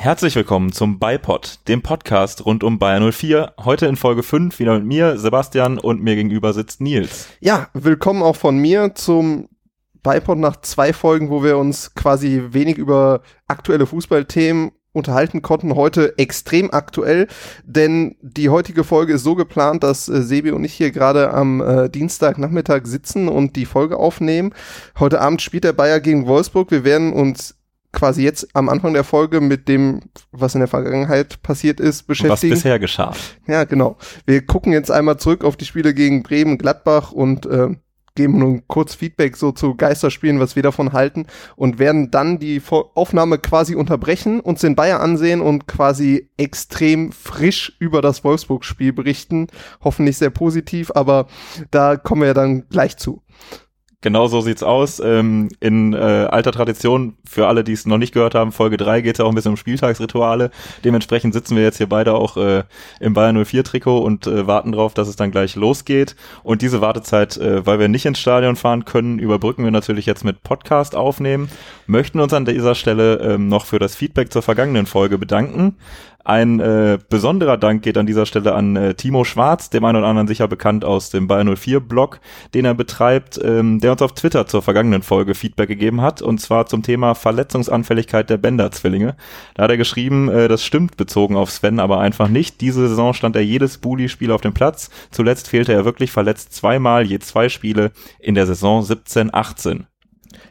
Herzlich willkommen zum Beipod, dem Podcast rund um Bayern 04. Heute in Folge 5 wieder mit mir, Sebastian, und mir gegenüber sitzt Nils. Ja, willkommen auch von mir zum Beipod nach zwei Folgen, wo wir uns quasi wenig über aktuelle Fußballthemen unterhalten konnten. Heute extrem aktuell, denn die heutige Folge ist so geplant, dass äh, Sebi und ich hier gerade am äh, Dienstagnachmittag sitzen und die Folge aufnehmen. Heute Abend spielt der Bayer gegen Wolfsburg. Wir werden uns quasi jetzt am Anfang der Folge mit dem, was in der Vergangenheit passiert ist, beschäftigen. Was bisher geschah. Ja, genau. Wir gucken jetzt einmal zurück auf die Spiele gegen Bremen, Gladbach und äh, geben nun kurz Feedback so zu Geisterspielen, was wir davon halten und werden dann die Aufnahme quasi unterbrechen, uns den Bayer ansehen und quasi extrem frisch über das Wolfsburg-Spiel berichten. Hoffentlich sehr positiv, aber da kommen wir ja dann gleich zu. Genau so sieht's aus. Ähm, in äh, alter Tradition, für alle, die es noch nicht gehört haben, Folge 3 geht es auch ein bisschen um Spieltagsrituale. Dementsprechend sitzen wir jetzt hier beide auch äh, im Bayern 04 Trikot und äh, warten drauf, dass es dann gleich losgeht. Und diese Wartezeit, äh, weil wir nicht ins Stadion fahren können, überbrücken wir natürlich jetzt mit Podcast aufnehmen. Möchten uns an dieser Stelle ähm, noch für das Feedback zur vergangenen Folge bedanken. Ein äh, besonderer Dank geht an dieser Stelle an äh, Timo Schwarz, dem einen oder anderen sicher bekannt aus dem Bayern 04 Blog, den er betreibt, ähm, der uns auf Twitter zur vergangenen Folge Feedback gegeben hat, und zwar zum Thema Verletzungsanfälligkeit der Bender-Zwillinge. Da hat er geschrieben, äh, das stimmt bezogen auf Sven, aber einfach nicht. Diese Saison stand er jedes Bully-Spiel auf dem Platz. Zuletzt fehlte er wirklich verletzt zweimal je zwei Spiele in der Saison 17-18.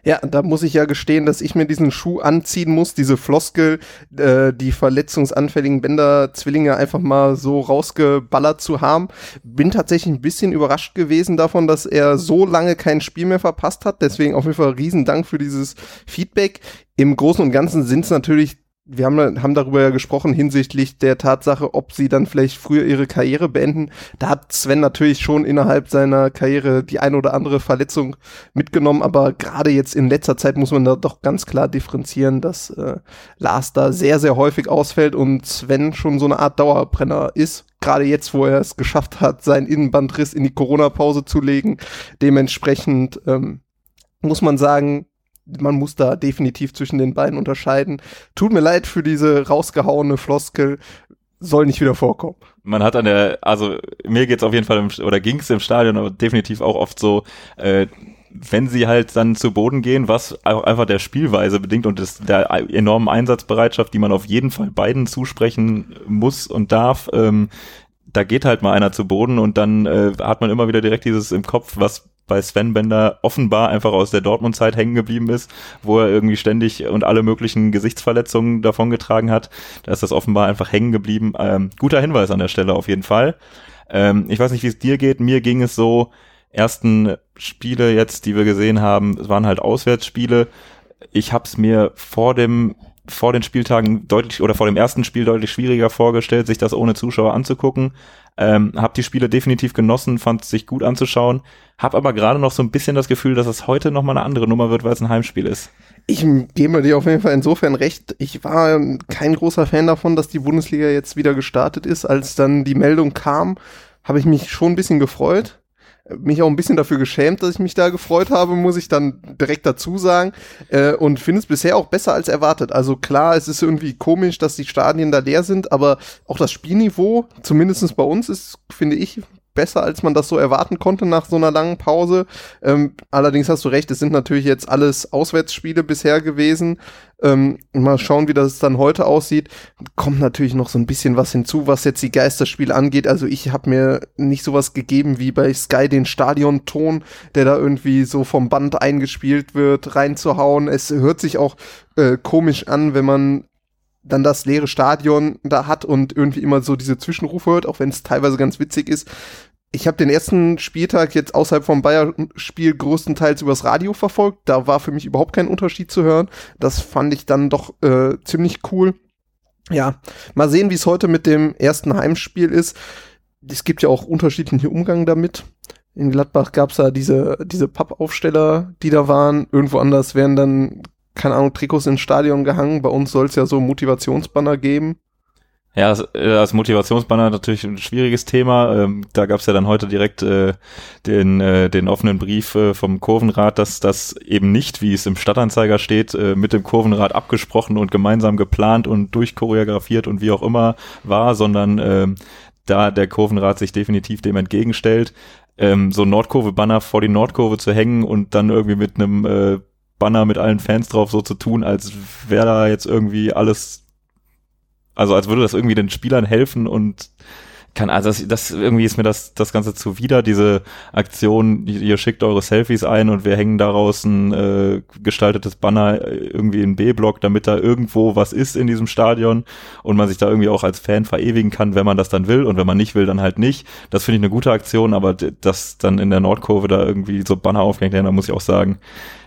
Ja, da muss ich ja gestehen, dass ich mir diesen Schuh anziehen muss, diese Floskel, äh, die verletzungsanfälligen Bänder-Zwillinge einfach mal so rausgeballert zu haben. Bin tatsächlich ein bisschen überrascht gewesen davon, dass er so lange kein Spiel mehr verpasst hat. Deswegen auf jeden Fall riesen Dank für dieses Feedback. Im Großen und Ganzen sind es natürlich wir haben, haben darüber ja gesprochen hinsichtlich der Tatsache, ob sie dann vielleicht früher ihre Karriere beenden. Da hat Sven natürlich schon innerhalb seiner Karriere die ein oder andere Verletzung mitgenommen, aber gerade jetzt in letzter Zeit muss man da doch ganz klar differenzieren, dass äh, Lars da sehr, sehr häufig ausfällt und Sven schon so eine Art Dauerbrenner ist. Gerade jetzt, wo er es geschafft hat, seinen Innenbandriss in die Corona-Pause zu legen. Dementsprechend ähm, muss man sagen, man muss da definitiv zwischen den beiden unterscheiden. Tut mir leid für diese rausgehauene Floskel, soll nicht wieder vorkommen. Man hat an der, also mir geht's auf jeden Fall im, oder ging's im Stadion, aber definitiv auch oft so, äh, wenn sie halt dann zu Boden gehen, was auch einfach der Spielweise bedingt und des, der enormen Einsatzbereitschaft, die man auf jeden Fall beiden zusprechen muss und darf, ähm, da geht halt mal einer zu Boden und dann äh, hat man immer wieder direkt dieses im Kopf, was bei Sven Bender offenbar einfach aus der Dortmund-Zeit hängen geblieben ist, wo er irgendwie ständig und alle möglichen Gesichtsverletzungen davongetragen hat. Da ist das offenbar einfach hängen geblieben. Ähm, guter Hinweis an der Stelle auf jeden Fall. Ähm, ich weiß nicht, wie es dir geht. Mir ging es so, ersten Spiele jetzt, die wir gesehen haben, waren halt Auswärtsspiele. Ich habe es mir vor dem vor den Spieltagen deutlich oder vor dem ersten Spiel deutlich schwieriger vorgestellt, sich das ohne Zuschauer anzugucken. Ähm, hab die Spiele definitiv genossen, fand sich gut anzuschauen, hab aber gerade noch so ein bisschen das Gefühl, dass es heute noch mal eine andere Nummer wird, weil es ein Heimspiel ist. Ich gebe dir auf jeden Fall insofern recht. Ich war kein großer Fan davon, dass die Bundesliga jetzt wieder gestartet ist. Als dann die Meldung kam, habe ich mich schon ein bisschen gefreut mich auch ein bisschen dafür geschämt, dass ich mich da gefreut habe, muss ich dann direkt dazu sagen. Äh, und finde es bisher auch besser als erwartet. Also klar, es ist irgendwie komisch, dass die Stadien da leer sind, aber auch das Spielniveau, zumindestens bei uns, ist, finde ich, besser, als man das so erwarten konnte nach so einer langen Pause. Ähm, allerdings hast du recht, es sind natürlich jetzt alles Auswärtsspiele bisher gewesen. Ähm, mal schauen, wie das dann heute aussieht. Kommt natürlich noch so ein bisschen was hinzu, was jetzt die Geisterspiele angeht. Also ich habe mir nicht sowas gegeben wie bei Sky den Stadionton, der da irgendwie so vom Band eingespielt wird, reinzuhauen. Es hört sich auch äh, komisch an, wenn man dann das leere Stadion da hat und irgendwie immer so diese Zwischenrufe hört, auch wenn es teilweise ganz witzig ist. Ich habe den ersten Spieltag jetzt außerhalb vom Bayern-Spiel größtenteils übers Radio verfolgt. Da war für mich überhaupt kein Unterschied zu hören. Das fand ich dann doch äh, ziemlich cool. Ja, mal sehen, wie es heute mit dem ersten Heimspiel ist. Es gibt ja auch unterschiedliche Umgang damit. In Gladbach gab es da diese, diese Pappaufsteller, die da waren. Irgendwo anders werden dann keine Ahnung, Trikots ins Stadion gehangen. Bei uns soll es ja so Motivationsbanner geben. Ja, als Motivationsbanner natürlich ein schwieriges Thema. Ähm, da gab es ja dann heute direkt äh, den, äh, den offenen Brief äh, vom Kurvenrat, dass das eben nicht, wie es im Stadtanzeiger steht, äh, mit dem Kurvenrat abgesprochen und gemeinsam geplant und durchchoreografiert und wie auch immer war, sondern äh, da der Kurvenrat sich definitiv dem entgegenstellt, ähm, so Nordkurve-Banner vor die Nordkurve zu hängen und dann irgendwie mit einem äh, Banner mit allen Fans drauf so zu tun, als wäre da jetzt irgendwie alles also als würde das irgendwie den Spielern helfen und kann, also das, das irgendwie ist mir das, das Ganze zuwider, diese Aktion, ihr schickt eure Selfies ein und wir hängen daraus ein äh, gestaltetes Banner äh, irgendwie in B-Block, damit da irgendwo was ist in diesem Stadion und man sich da irgendwie auch als Fan verewigen kann, wenn man das dann will und wenn man nicht will, dann halt nicht. Das finde ich eine gute Aktion, aber das dann in der Nordkurve da irgendwie so Banner aufgehängt werden, da muss ich auch sagen,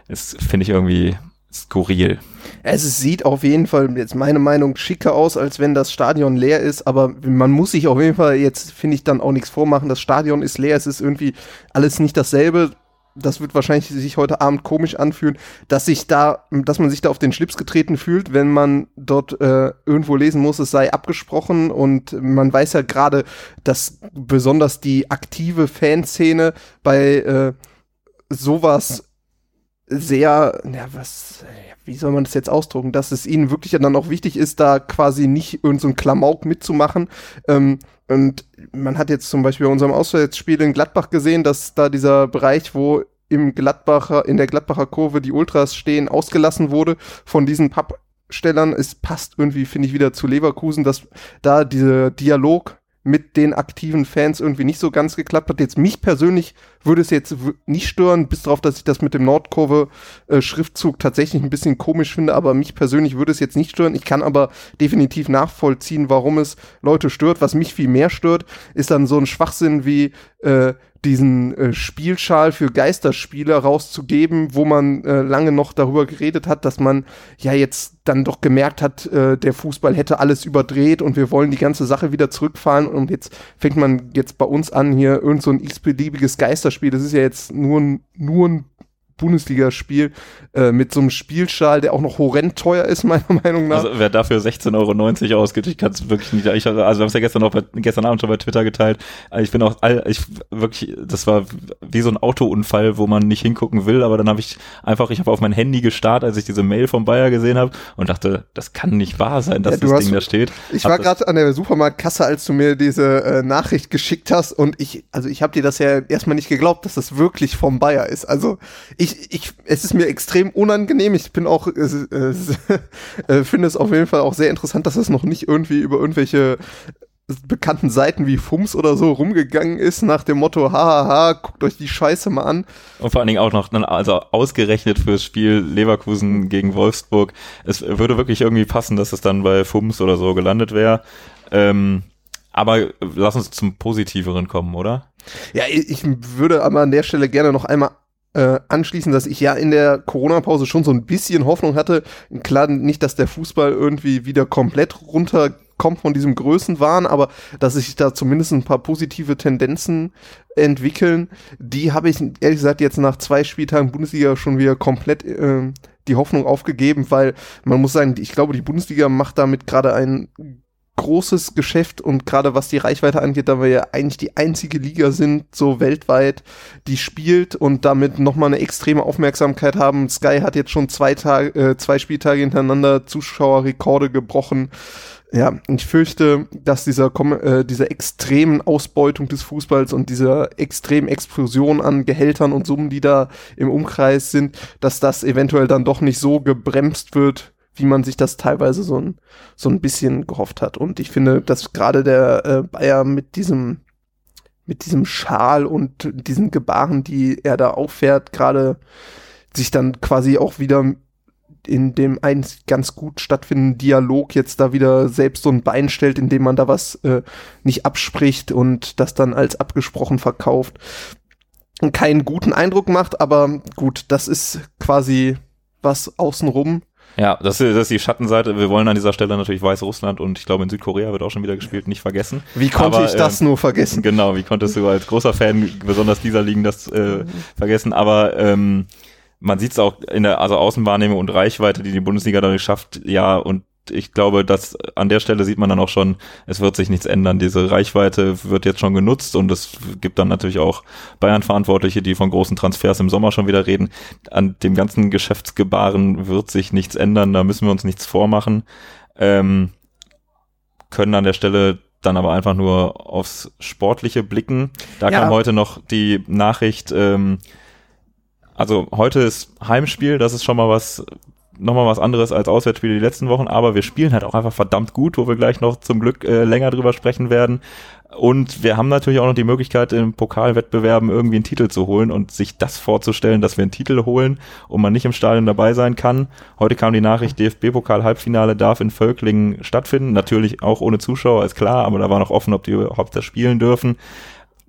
das finde ich irgendwie skurril. Es sieht auf jeden Fall, jetzt meine Meinung, schicker aus, als wenn das Stadion leer ist, aber man muss sich auf jeden Fall jetzt, finde ich, dann auch nichts vormachen. Das Stadion ist leer, es ist irgendwie alles nicht dasselbe. Das wird wahrscheinlich sich heute Abend komisch anfühlen, dass sich da, dass man sich da auf den Schlips getreten fühlt, wenn man dort äh, irgendwo lesen muss, es sei abgesprochen und man weiß ja gerade, dass besonders die aktive Fanszene bei äh, sowas sehr, ja, was, wie soll man das jetzt ausdrucken, dass es ihnen wirklich dann auch wichtig ist, da quasi nicht irgendein so Klamauk mitzumachen. Ähm, und man hat jetzt zum Beispiel bei unserem Auswärtsspiel in Gladbach gesehen, dass da dieser Bereich, wo im Gladbacher, in der Gladbacher Kurve die Ultras stehen, ausgelassen wurde von diesen Pappstellern. Es passt irgendwie, finde ich, wieder zu Leverkusen, dass da dieser Dialog mit den aktiven Fans irgendwie nicht so ganz geklappt hat. Jetzt mich persönlich würde es jetzt nicht stören, bis darauf, dass ich das mit dem Nordkurve-Schriftzug äh, tatsächlich ein bisschen komisch finde, aber mich persönlich würde es jetzt nicht stören. Ich kann aber definitiv nachvollziehen, warum es Leute stört. Was mich viel mehr stört, ist dann so ein Schwachsinn wie äh, diesen äh, Spielschal für Geisterspiele rauszugeben, wo man äh, lange noch darüber geredet hat, dass man ja jetzt dann doch gemerkt hat, äh, der Fußball hätte alles überdreht und wir wollen die ganze Sache wieder zurückfahren und jetzt fängt man jetzt bei uns an, hier irgend so ein x-beliebiges Geisterspiel, das ist ja jetzt nur, nur ein Bundesligaspiel äh, mit so einem Spielschal, der auch noch horrend teuer ist, meiner Meinung nach. Also wer dafür 16,90 Euro ausgibt, ich kann es wirklich nicht. Ich, also wir haben es ja gestern noch bei, gestern Abend schon bei Twitter geteilt. Ich bin auch all, ich wirklich, das war wie so ein Autounfall, wo man nicht hingucken will, aber dann habe ich einfach, ich habe auf mein Handy gestarrt, als ich diese Mail vom Bayer gesehen habe und dachte, das kann nicht wahr sein, dass ja, das hast, Ding da steht. Ich hab war gerade an der Supermarktkasse, als du mir diese äh, Nachricht geschickt hast und ich, also ich habe dir das ja erstmal nicht geglaubt, dass das wirklich vom Bayer ist. Also ich ich, ich, es ist mir extrem unangenehm. Ich bin auch, äh, äh, finde es auf jeden Fall auch sehr interessant, dass das noch nicht irgendwie über irgendwelche bekannten Seiten wie Fums oder so rumgegangen ist, nach dem Motto, hahaha, guckt euch die Scheiße mal an. Und vor allen Dingen auch noch, also ausgerechnet fürs Spiel Leverkusen gegen Wolfsburg. Es würde wirklich irgendwie passen, dass es dann bei Fums oder so gelandet wäre. Ähm, aber lass uns zum Positiveren kommen, oder? Ja, ich würde aber an der Stelle gerne noch einmal äh, anschließen, dass ich ja in der Corona-Pause schon so ein bisschen Hoffnung hatte. Klar, nicht, dass der Fußball irgendwie wieder komplett runterkommt von diesem Größenwahn, aber dass sich da zumindest ein paar positive Tendenzen entwickeln. Die habe ich ehrlich gesagt jetzt nach zwei Spieltagen Bundesliga schon wieder komplett äh, die Hoffnung aufgegeben, weil man muss sagen, ich glaube, die Bundesliga macht damit gerade einen großes Geschäft und gerade was die Reichweite angeht, da wir ja eigentlich die einzige Liga sind, so weltweit, die spielt und damit nochmal eine extreme Aufmerksamkeit haben. Sky hat jetzt schon zwei Tage, äh, zwei Spieltage hintereinander Zuschauerrekorde gebrochen. Ja, ich fürchte, dass dieser, äh, dieser extremen Ausbeutung des Fußballs und dieser extremen Explosion an Gehältern und Summen, die da im Umkreis sind, dass das eventuell dann doch nicht so gebremst wird, wie man sich das teilweise so ein, so ein bisschen gehofft hat. Und ich finde, dass gerade der äh, Bayer mit diesem, mit diesem Schal und diesen Gebaren, die er da auffährt, gerade sich dann quasi auch wieder in dem einen ganz gut stattfindenden Dialog jetzt da wieder selbst so ein Bein stellt, indem man da was äh, nicht abspricht und das dann als abgesprochen verkauft. Keinen guten Eindruck macht, aber gut, das ist quasi was außenrum ja, das ist, das ist die Schattenseite. Wir wollen an dieser Stelle natürlich Weißrussland und ich glaube in Südkorea wird auch schon wieder gespielt, nicht vergessen. Wie konnte Aber, ich das äh, nur vergessen? Genau, wie konntest du als großer Fan besonders dieser Ligen das äh, vergessen? Aber ähm, man sieht es auch in der also Außenwahrnehmung und Reichweite, die die Bundesliga dadurch schafft, ja, und ich glaube, dass an der Stelle sieht man dann auch schon, es wird sich nichts ändern. Diese Reichweite wird jetzt schon genutzt und es gibt dann natürlich auch Bayern-Verantwortliche, die von großen Transfers im Sommer schon wieder reden. An dem ganzen Geschäftsgebaren wird sich nichts ändern, da müssen wir uns nichts vormachen. Ähm, können an der Stelle dann aber einfach nur aufs Sportliche blicken. Da ja. kam heute noch die Nachricht, ähm, also heute ist Heimspiel, das ist schon mal was, nochmal was anderes als Auswärtsspiele die letzten Wochen, aber wir spielen halt auch einfach verdammt gut, wo wir gleich noch zum Glück äh, länger drüber sprechen werden. Und wir haben natürlich auch noch die Möglichkeit, im Pokalwettbewerben irgendwie einen Titel zu holen und sich das vorzustellen, dass wir einen Titel holen und man nicht im Stadion dabei sein kann. Heute kam die Nachricht, DFB-Pokal-Halbfinale darf in Völklingen stattfinden. Natürlich auch ohne Zuschauer, ist klar, aber da war noch offen, ob die überhaupt das spielen dürfen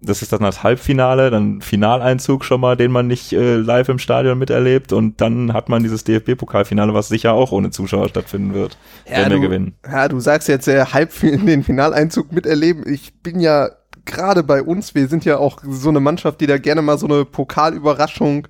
das ist dann das Halbfinale, dann Finaleinzug schon mal, den man nicht äh, live im Stadion miterlebt und dann hat man dieses DFB-Pokalfinale, was sicher auch ohne Zuschauer stattfinden wird, ja, wenn wir du, gewinnen. Ja, du sagst jetzt äh, halb den Finaleinzug miterleben. Ich bin ja gerade bei uns, wir sind ja auch so eine Mannschaft, die da gerne mal so eine Pokalüberraschung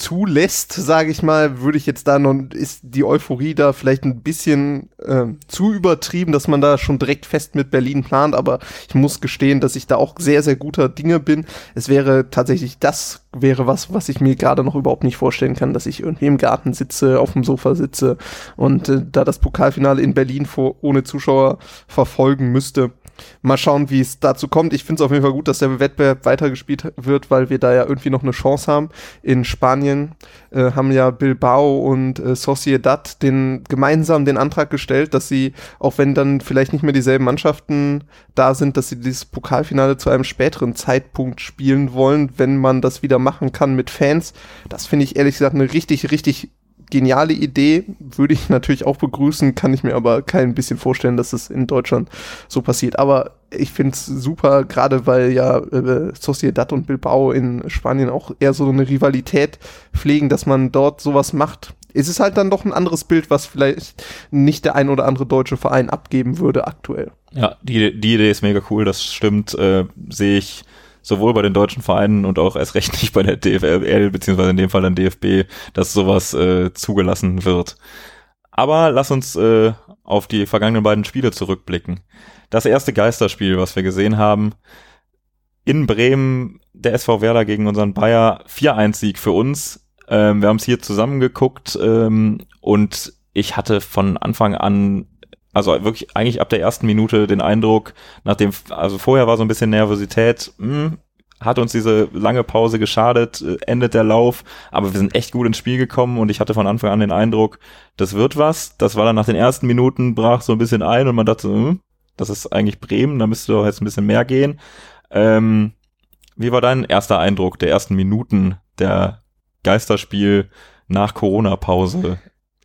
zulässt, sage ich mal, würde ich jetzt da noch, ist die Euphorie da vielleicht ein bisschen äh, zu übertrieben, dass man da schon direkt fest mit Berlin plant, aber ich muss gestehen, dass ich da auch sehr, sehr guter Dinge bin. Es wäre tatsächlich, das wäre was, was ich mir gerade noch überhaupt nicht vorstellen kann, dass ich irgendwie im Garten sitze, auf dem Sofa sitze und äh, da das Pokalfinale in Berlin vor, ohne Zuschauer verfolgen müsste. Mal schauen, wie es dazu kommt. Ich finde es auf jeden Fall gut, dass der Wettbewerb weitergespielt wird, weil wir da ja irgendwie noch eine Chance haben. In Spanien äh, haben ja Bilbao und äh, Sociedad den gemeinsam den Antrag gestellt, dass sie, auch wenn dann vielleicht nicht mehr dieselben Mannschaften da sind, dass sie dieses Pokalfinale zu einem späteren Zeitpunkt spielen wollen, wenn man das wieder machen kann mit Fans. Das finde ich ehrlich gesagt eine richtig, richtig geniale Idee, würde ich natürlich auch begrüßen, kann ich mir aber kein bisschen vorstellen, dass es in Deutschland so passiert. Aber ich finde es super, gerade weil ja äh, Sociedad und Bilbao in Spanien auch eher so eine Rivalität pflegen, dass man dort sowas macht. Es ist halt dann doch ein anderes Bild, was vielleicht nicht der ein oder andere deutsche Verein abgeben würde aktuell. Ja, die, die Idee ist mega cool, das stimmt, äh, sehe ich sowohl bei den deutschen Vereinen und auch erst recht nicht bei der DFL, beziehungsweise in dem Fall dann DFB, dass sowas äh, zugelassen wird. Aber lass uns äh, auf die vergangenen beiden Spiele zurückblicken. Das erste Geisterspiel, was wir gesehen haben, in Bremen, der SV Werder gegen unseren Bayer, 4-1-Sieg für uns. Ähm, wir haben es hier zusammengeguckt ähm, und ich hatte von Anfang an also wirklich eigentlich ab der ersten Minute den Eindruck, nachdem, also vorher war so ein bisschen Nervosität, mh, hm, hat uns diese lange Pause geschadet, äh, endet der Lauf, aber wir sind echt gut ins Spiel gekommen und ich hatte von Anfang an den Eindruck, das wird was. Das war dann nach den ersten Minuten, brach so ein bisschen ein und man dachte, hm, das ist eigentlich Bremen, da müsste doch jetzt ein bisschen mehr gehen. Ähm, wie war dein erster Eindruck der ersten Minuten der Geisterspiel nach Corona-Pause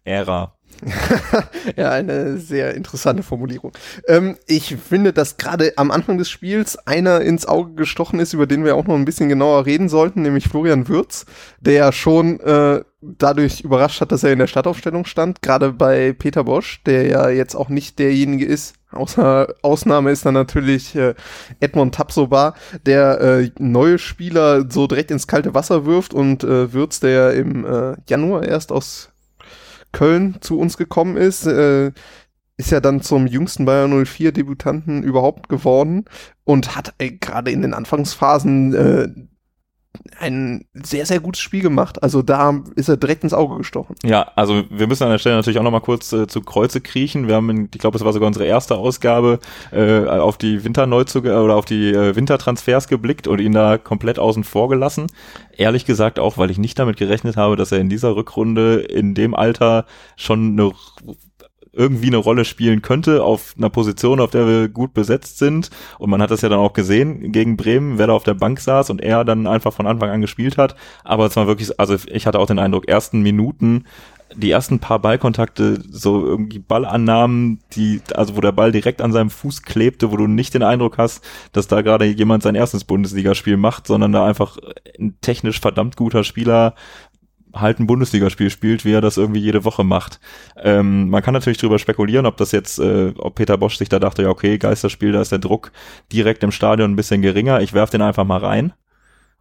Ära? ja, eine sehr interessante Formulierung. Ähm, ich finde, dass gerade am Anfang des Spiels einer ins Auge gestochen ist, über den wir auch noch ein bisschen genauer reden sollten, nämlich Florian Würz, der ja schon äh, dadurch überrascht hat, dass er in der Startaufstellung stand, gerade bei Peter Bosch, der ja jetzt auch nicht derjenige ist, außer Ausnahme ist dann natürlich äh, Edmond Tapsoba, der äh, neue Spieler so direkt ins kalte Wasser wirft und äh, Würz, der im äh, Januar erst aus Köln zu uns gekommen ist, äh, ist ja dann zum jüngsten Bayern 04 Debütanten überhaupt geworden und hat äh, gerade in den Anfangsphasen äh, ein sehr, sehr gutes Spiel gemacht. Also da ist er direkt ins Auge gestochen. Ja, also wir müssen an der Stelle natürlich auch nochmal kurz äh, zu Kreuze kriechen. Wir haben, in, ich glaube, es war sogar unsere erste Ausgabe, äh, auf die Winterneuzüge oder auf die äh, Wintertransfers geblickt und ihn da komplett außen vor gelassen. Ehrlich gesagt auch, weil ich nicht damit gerechnet habe, dass er in dieser Rückrunde in dem Alter schon eine irgendwie eine Rolle spielen könnte auf einer Position, auf der wir gut besetzt sind. Und man hat das ja dann auch gesehen gegen Bremen, wer da auf der Bank saß und er dann einfach von Anfang an gespielt hat. Aber es war wirklich, also ich hatte auch den Eindruck, ersten Minuten die ersten paar Ballkontakte, so irgendwie Ballannahmen, die, also wo der Ball direkt an seinem Fuß klebte, wo du nicht den Eindruck hast, dass da gerade jemand sein erstes Bundesligaspiel macht, sondern da einfach ein technisch verdammt guter Spieler halt ein Bundesligaspiel spielt, wie er das irgendwie jede Woche macht. Ähm, man kann natürlich darüber spekulieren, ob das jetzt, äh, ob Peter Bosch sich da dachte, ja okay, Geisterspiel, da ist der Druck direkt im Stadion ein bisschen geringer, ich werf den einfach mal rein.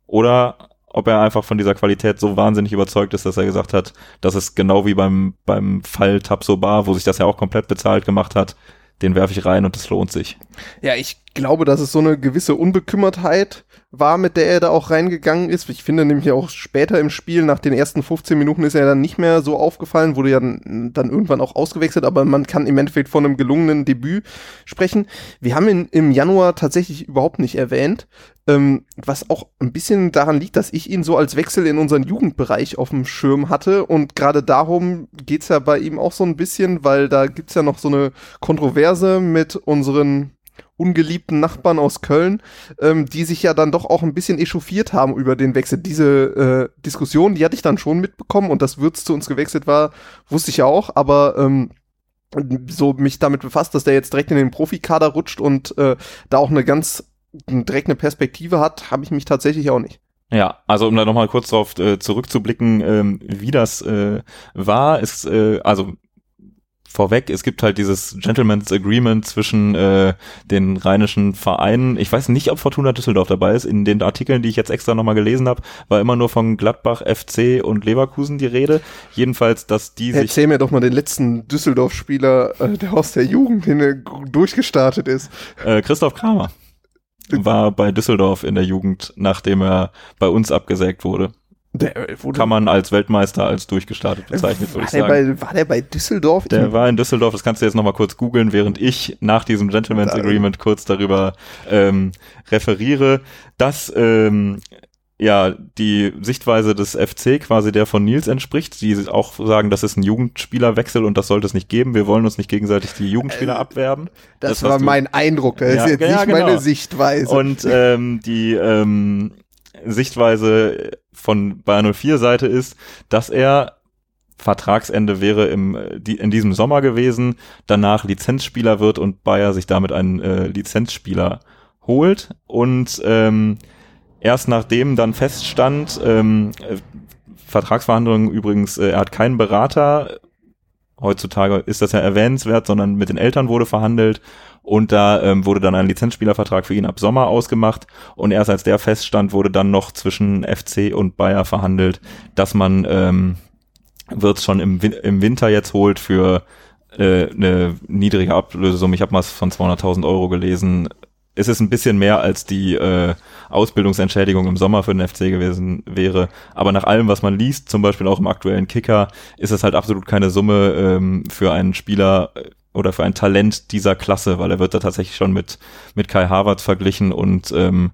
Oder ob er einfach von dieser Qualität so wahnsinnig überzeugt ist, dass er gesagt hat, dass es genau wie beim, beim Fall Tabsoba, wo sich das ja auch komplett bezahlt gemacht hat, den werfe ich rein und das lohnt sich. Ja, ich glaube, dass es so eine gewisse Unbekümmertheit war, mit der er da auch reingegangen ist. Ich finde nämlich auch später im Spiel, nach den ersten 15 Minuten ist er dann nicht mehr so aufgefallen, wurde ja dann, dann irgendwann auch ausgewechselt, aber man kann im Endeffekt von einem gelungenen Debüt sprechen. Wir haben ihn im Januar tatsächlich überhaupt nicht erwähnt, ähm, was auch ein bisschen daran liegt, dass ich ihn so als Wechsel in unseren Jugendbereich auf dem Schirm hatte und gerade darum geht's ja bei ihm auch so ein bisschen, weil da gibt's ja noch so eine Kontroverse mit unseren ungeliebten Nachbarn aus Köln, ähm, die sich ja dann doch auch ein bisschen echauffiert haben über den Wechsel. Diese äh, Diskussion, die hatte ich dann schon mitbekommen und dass Würz zu uns gewechselt war, wusste ich ja auch, aber ähm, so mich damit befasst, dass der jetzt direkt in den Profikader rutscht und äh, da auch eine ganz direkt eine Perspektive hat, habe ich mich tatsächlich auch nicht. Ja, also um da nochmal kurz darauf äh, zurückzublicken, ähm, wie das äh, war, ist, äh, also vorweg, es gibt halt dieses Gentleman's Agreement zwischen äh, den rheinischen Vereinen. Ich weiß nicht, ob Fortuna Düsseldorf dabei ist. In den Artikeln, die ich jetzt extra nochmal gelesen habe, war immer nur von Gladbach, FC und Leverkusen die Rede. Jedenfalls, dass die sich... Erzähl mir doch mal den letzten Düsseldorf-Spieler, äh, der aus der Jugend hin durchgestartet ist. Äh, Christoph Kramer war bei Düsseldorf in der Jugend, nachdem er bei uns abgesägt wurde. Der, äh, Kann man als Weltmeister als durchgestartet bezeichnen, würde ich sagen. Bei, war der bei Düsseldorf? Der war in Düsseldorf, das kannst du jetzt nochmal kurz googeln, während ich nach diesem Gentleman's Agreement kurz darüber ähm, referiere, dass ähm, ja die Sichtweise des FC quasi der von Nils entspricht, die auch sagen, das ist ein Jugendspielerwechsel und das sollte es nicht geben. Wir wollen uns nicht gegenseitig die Jugendspieler äh, abwerben. Das, das war mein Eindruck, das ja, ist jetzt ja, nicht genau. meine Sichtweise. Und ähm, die ähm, Sichtweise von Bayern 04 Seite ist, dass er Vertragsende wäre im, die, in diesem Sommer gewesen, danach Lizenzspieler wird und Bayer sich damit einen äh, Lizenzspieler holt. Und ähm, erst nachdem dann feststand, ähm, äh, Vertragsverhandlungen übrigens, äh, er hat keinen Berater, heutzutage ist das ja erwähnenswert, sondern mit den Eltern wurde verhandelt und da ähm, wurde dann ein Lizenzspielervertrag für ihn ab Sommer ausgemacht und erst als der feststand, wurde dann noch zwischen FC und Bayer verhandelt, dass man ähm, wird schon im, im Winter jetzt holt für äh, eine niedrige Ablösesumme. Ich habe mal von 200.000 Euro gelesen. Es ist ein bisschen mehr als die äh, Ausbildungsentschädigung im Sommer für den FC gewesen wäre. Aber nach allem, was man liest, zum Beispiel auch im aktuellen Kicker, ist es halt absolut keine Summe ähm, für einen Spieler, oder für ein Talent dieser Klasse, weil er wird da tatsächlich schon mit, mit Kai Harvard verglichen und ähm,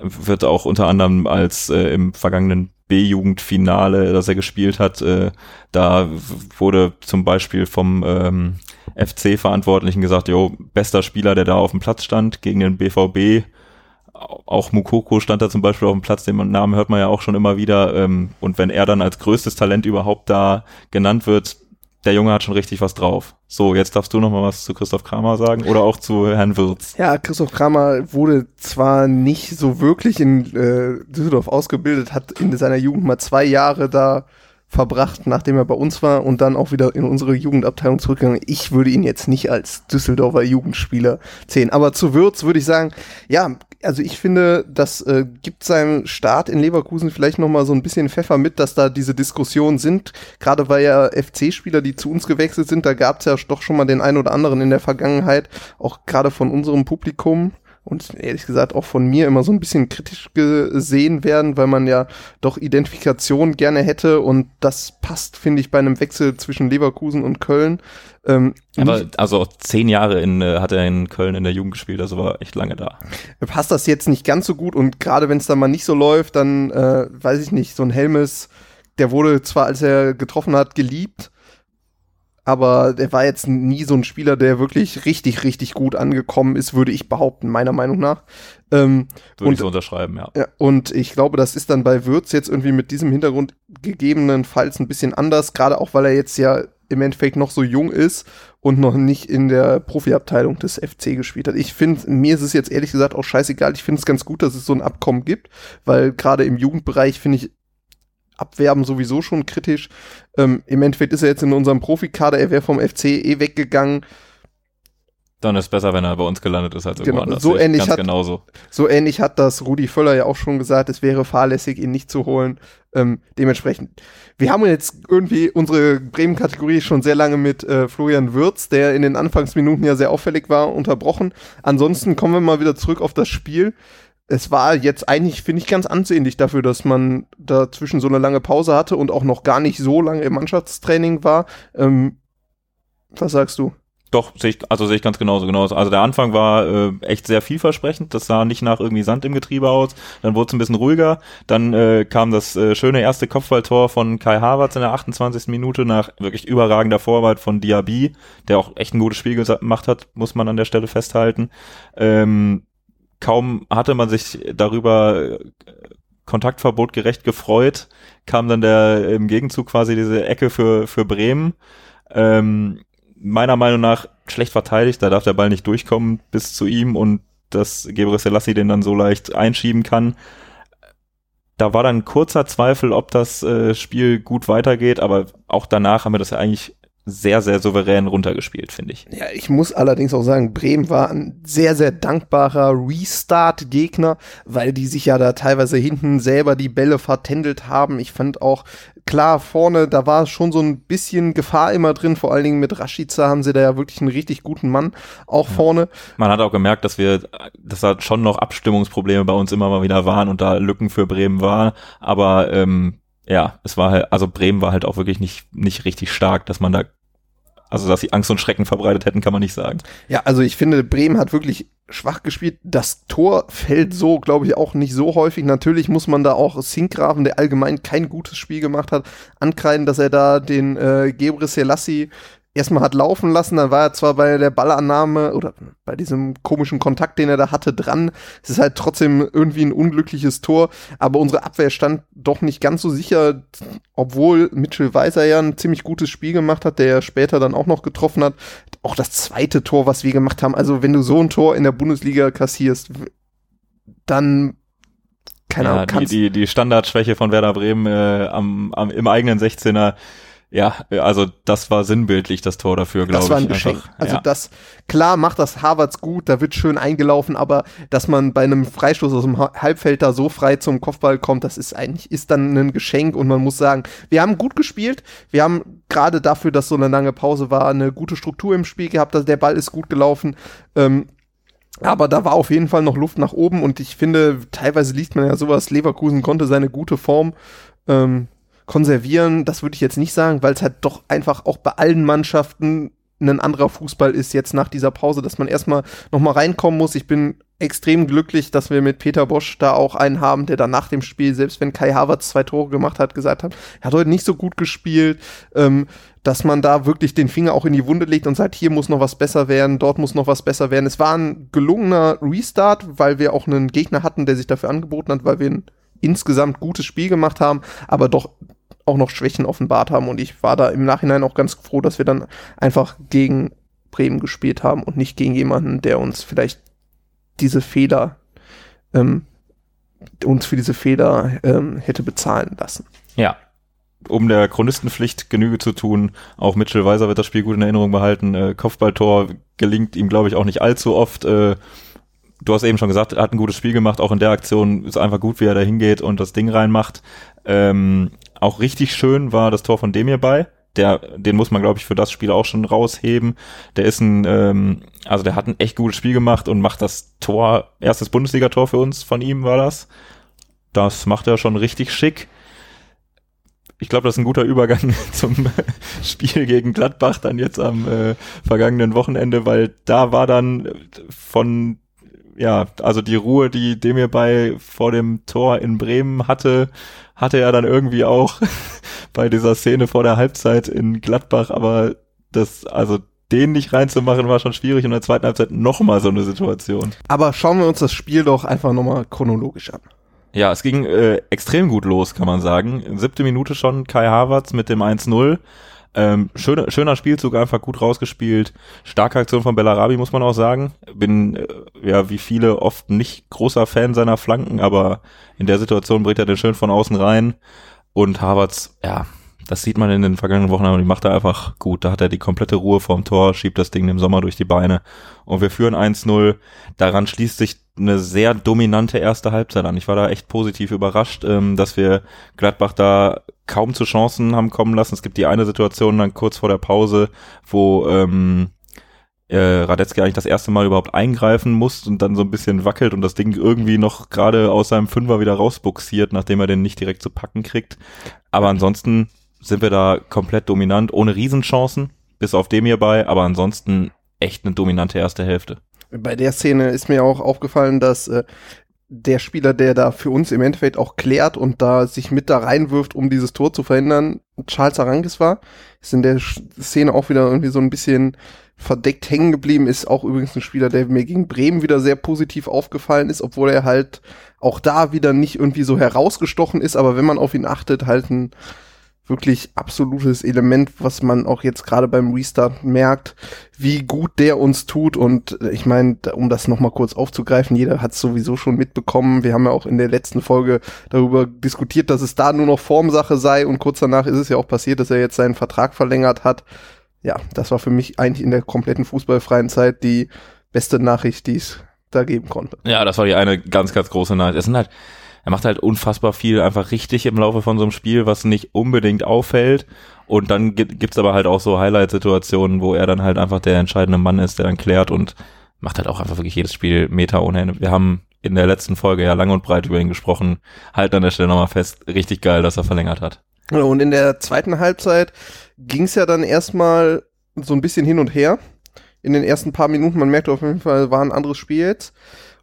wird auch unter anderem als äh, im vergangenen B-Jugendfinale, das er gespielt hat, äh, da wurde zum Beispiel vom ähm, FC-Verantwortlichen gesagt, jo, bester Spieler, der da auf dem Platz stand gegen den BVB. Auch Mukoko stand da zum Beispiel auf dem Platz, den Namen hört man ja auch schon immer wieder. Ähm, und wenn er dann als größtes Talent überhaupt da genannt wird, der Junge hat schon richtig was drauf. So, jetzt darfst du noch mal was zu Christoph Kramer sagen oder auch zu Herrn Wirz. Ja, Christoph Kramer wurde zwar nicht so wirklich in äh, Düsseldorf ausgebildet, hat in seiner Jugend mal zwei Jahre da verbracht, nachdem er bei uns war und dann auch wieder in unsere Jugendabteilung zurückgegangen. Ich würde ihn jetzt nicht als Düsseldorfer Jugendspieler zählen. Aber zu Würz würde ich sagen, ja, also ich finde, das äh, gibt seinem Start in Leverkusen vielleicht noch mal so ein bisschen Pfeffer mit, dass da diese Diskussionen sind. Gerade weil ja FC-Spieler, die zu uns gewechselt sind, da gab es ja doch schon mal den einen oder anderen in der Vergangenheit, auch gerade von unserem Publikum und ehrlich gesagt auch von mir immer so ein bisschen kritisch gesehen werden, weil man ja doch Identifikation gerne hätte und das passt, finde ich, bei einem Wechsel zwischen Leverkusen und Köln. Ähm, Aber also zehn Jahre in, äh, hat er in Köln in der Jugend gespielt, also war echt lange da. Passt das jetzt nicht ganz so gut und gerade wenn es dann mal nicht so läuft, dann äh, weiß ich nicht, so ein Helmes, der wurde zwar, als er getroffen hat, geliebt, aber der war jetzt nie so ein Spieler, der wirklich richtig, richtig gut angekommen ist, würde ich behaupten, meiner Meinung nach. Ähm, würde und, ich so unterschreiben, ja. ja. Und ich glaube, das ist dann bei Würz jetzt irgendwie mit diesem Hintergrund gegebenenfalls ein bisschen anders, gerade auch, weil er jetzt ja im Endeffekt noch so jung ist und noch nicht in der Profiabteilung des FC gespielt hat. Ich finde, mir ist es jetzt ehrlich gesagt auch scheißegal. Ich finde es ganz gut, dass es so ein Abkommen gibt, weil gerade im Jugendbereich finde ich Abwerben sowieso schon kritisch. Ähm, Im Endeffekt ist er jetzt in unserem Profikader, er wäre vom FC eh weggegangen. Dann ist besser, wenn er bei uns gelandet ist als irgendwo Genau, anders. so ähnlich hat- genauso. So ähnlich hat das Rudi Völler ja auch schon gesagt, es wäre fahrlässig, ihn nicht zu holen. Ähm, dementsprechend. Wir haben jetzt irgendwie unsere Bremen-Kategorie schon sehr lange mit äh, Florian Würz, der in den Anfangsminuten ja sehr auffällig war, unterbrochen. Ansonsten kommen wir mal wieder zurück auf das Spiel. Es war jetzt eigentlich, finde ich, ganz ansehnlich dafür, dass man dazwischen so eine lange Pause hatte und auch noch gar nicht so lange im Mannschaftstraining war. Ähm, was sagst du? Doch, sehe ich, also sehe ich ganz genauso, genauso. Also der Anfang war äh, echt sehr vielversprechend. Das sah nicht nach irgendwie Sand im Getriebe aus. Dann wurde es ein bisschen ruhiger. Dann äh, kam das äh, schöne erste Kopfballtor von Kai Havertz in der 28. Minute nach wirklich überragender Vorarbeit von Diaby, der auch echt ein gutes Spiel gemacht hat, muss man an der Stelle festhalten. Ähm, kaum hatte man sich darüber äh, Kontaktverbot gerecht gefreut, kam dann der im Gegenzug quasi diese Ecke für, für Bremen. Ähm, meiner Meinung nach schlecht verteidigt, da darf der Ball nicht durchkommen bis zu ihm und dass Gebre Selassie den dann so leicht einschieben kann. Da war dann kurzer Zweifel, ob das äh, Spiel gut weitergeht, aber auch danach haben wir das ja eigentlich sehr, sehr souverän runtergespielt, finde ich. Ja, ich muss allerdings auch sagen, Bremen war ein sehr, sehr dankbarer Restart-Gegner, weil die sich ja da teilweise hinten selber die Bälle vertändelt haben. Ich fand auch, klar, vorne, da war schon so ein bisschen Gefahr immer drin, vor allen Dingen mit Rashica haben sie da ja wirklich einen richtig guten Mann auch vorne. Man hat auch gemerkt, dass wir, dass da schon noch Abstimmungsprobleme bei uns immer mal wieder waren und da Lücken für Bremen waren, aber ähm, ja, es war halt, also Bremen war halt auch wirklich nicht, nicht richtig stark, dass man da, also dass sie Angst und Schrecken verbreitet hätten, kann man nicht sagen. Ja, also ich finde, Bremen hat wirklich schwach gespielt. Das Tor fällt so, glaube ich, auch nicht so häufig. Natürlich muss man da auch Sinkgraven, der allgemein kein gutes Spiel gemacht hat, ankreiden, dass er da den äh, Gebre Selassie erstmal hat laufen lassen. Dann war er zwar bei der Ballannahme oder bei diesem komischen Kontakt, den er da hatte, dran. Es ist halt trotzdem irgendwie ein unglückliches Tor. Aber unsere Abwehr stand doch nicht ganz so sicher, obwohl Mitchell Weiser ja ein ziemlich gutes Spiel gemacht hat, der ja später dann auch noch getroffen hat auch das zweite Tor, was wir gemacht haben. Also wenn du so ein Tor in der Bundesliga kassierst, dann keine ja, Ahnung, die, die, die Standardschwäche von Werder Bremen äh, am, am, im eigenen 16er, ja, also das war sinnbildlich, das Tor dafür, glaube ich. das war ein Geschenk. einfach. also ja. das, klar macht das Harvards gut, da wird schön eingelaufen, aber dass man bei einem Freistoß aus dem Ha- Halbfeld da so frei zum Kopfball kommt, das ist eigentlich, ist dann ein Geschenk und man muss sagen, wir haben gut gespielt, wir haben gerade dafür, dass so eine lange Pause war, eine gute Struktur im Spiel gehabt, dass der Ball ist gut gelaufen, ähm, aber da war auf jeden Fall noch Luft nach oben und ich finde, teilweise liest man ja sowas, Leverkusen konnte seine gute Form ähm, konservieren. Das würde ich jetzt nicht sagen, weil es halt doch einfach auch bei allen Mannschaften ein anderer Fußball ist jetzt nach dieser Pause, dass man erstmal nochmal reinkommen muss. Ich bin extrem glücklich, dass wir mit Peter Bosch da auch einen haben, der dann nach dem Spiel, selbst wenn Kai Havertz zwei Tore gemacht hat, gesagt hat, er hat heute nicht so gut gespielt, ähm, dass man da wirklich den Finger auch in die Wunde legt und sagt, hier muss noch was besser werden, dort muss noch was besser werden. Es war ein gelungener Restart, weil wir auch einen Gegner hatten, der sich dafür angeboten hat, weil wir ein insgesamt gutes Spiel gemacht haben, aber doch auch noch Schwächen offenbart haben. Und ich war da im Nachhinein auch ganz froh, dass wir dann einfach gegen Bremen gespielt haben und nicht gegen jemanden, der uns vielleicht diese Fehler, ähm, uns für diese Fehler ähm, hätte bezahlen lassen. Ja. Um der Chronistenpflicht Genüge zu tun, auch Mitchell Weiser wird das Spiel gut in Erinnerung behalten. Äh, Kopfballtor gelingt ihm, glaube ich, auch nicht allzu oft. Äh, du hast eben schon gesagt, er hat ein gutes Spiel gemacht, auch in der Aktion ist einfach gut, wie er da hingeht und das Ding reinmacht. Ähm, auch richtig schön war das Tor von Demir bei. Der, den muss man, glaube ich, für das Spiel auch schon rausheben. Der ist ein, ähm, also der hat ein echt gutes Spiel gemacht und macht das Tor, erstes Bundesligator für uns von ihm war das. Das macht er schon richtig schick. Ich glaube, das ist ein guter Übergang zum Spiel gegen Gladbach dann jetzt am äh, vergangenen Wochenende, weil da war dann von ja, also die Ruhe, die Demir bei vor dem Tor in Bremen hatte, hatte er dann irgendwie auch bei dieser Szene vor der Halbzeit in Gladbach, aber das, also den nicht reinzumachen, war schon schwierig und in der zweiten Halbzeit nochmal so eine Situation. Aber schauen wir uns das Spiel doch einfach nochmal chronologisch an. Ja, es ging äh, extrem gut los, kann man sagen. Siebte Minute schon Kai Havertz mit dem 1-0. Ähm, schöner, schöner Spielzug, einfach gut rausgespielt. Starke Aktion von Bellarabi, muss man auch sagen. Bin, äh, ja, wie viele oft nicht großer Fan seiner Flanken, aber in der Situation bringt er den schön von außen rein. Und Havertz, ja, das sieht man in den vergangenen Wochen, aber die macht er einfach gut. Da hat er die komplette Ruhe vorm Tor, schiebt das Ding im Sommer durch die Beine und wir führen 1-0. Daran schließt sich eine sehr dominante erste Halbzeit an. Ich war da echt positiv überrascht, ähm, dass wir Gladbach da kaum zu Chancen haben kommen lassen. Es gibt die eine Situation dann kurz vor der Pause, wo ähm, äh, Radetzky eigentlich das erste Mal überhaupt eingreifen muss und dann so ein bisschen wackelt und das Ding irgendwie noch gerade aus seinem Fünfer wieder rausbuxiert, nachdem er den nicht direkt zu packen kriegt. Aber ansonsten sind wir da komplett dominant, ohne Riesenchancen, bis auf dem hierbei, aber ansonsten echt eine dominante erste Hälfte. Bei der Szene ist mir auch aufgefallen, dass äh, der Spieler, der da für uns im Endeffekt auch klärt und da sich mit da reinwirft, um dieses Tor zu verhindern, Charles Arankis war. Ist in der Szene auch wieder irgendwie so ein bisschen verdeckt hängen geblieben. Ist auch übrigens ein Spieler, der mir gegen Bremen wieder sehr positiv aufgefallen ist, obwohl er halt auch da wieder nicht irgendwie so herausgestochen ist, aber wenn man auf ihn achtet, halt ein wirklich absolutes Element, was man auch jetzt gerade beim Restart merkt, wie gut der uns tut. Und ich meine, um das nochmal kurz aufzugreifen, jeder hat es sowieso schon mitbekommen. Wir haben ja auch in der letzten Folge darüber diskutiert, dass es da nur noch Formsache sei. Und kurz danach ist es ja auch passiert, dass er jetzt seinen Vertrag verlängert hat. Ja, das war für mich eigentlich in der kompletten fußballfreien Zeit die beste Nachricht, die es da geben konnte. Ja, das war die eine ganz, ganz große Nachricht. Es sind halt, er macht halt unfassbar viel einfach richtig im Laufe von so einem Spiel, was nicht unbedingt auffällt. Und dann gibt's aber halt auch so Highlight-Situationen, wo er dann halt einfach der entscheidende Mann ist, der dann klärt und macht halt auch einfach wirklich jedes Spiel Meter ohne Ende. Wir haben in der letzten Folge ja lang und breit über ihn gesprochen. Halt an der Stelle nochmal fest, richtig geil, dass er verlängert hat. Und in der zweiten Halbzeit ging's ja dann erstmal so ein bisschen hin und her. In den ersten paar Minuten, man merkte auf jeden Fall, war ein anderes Spiel jetzt.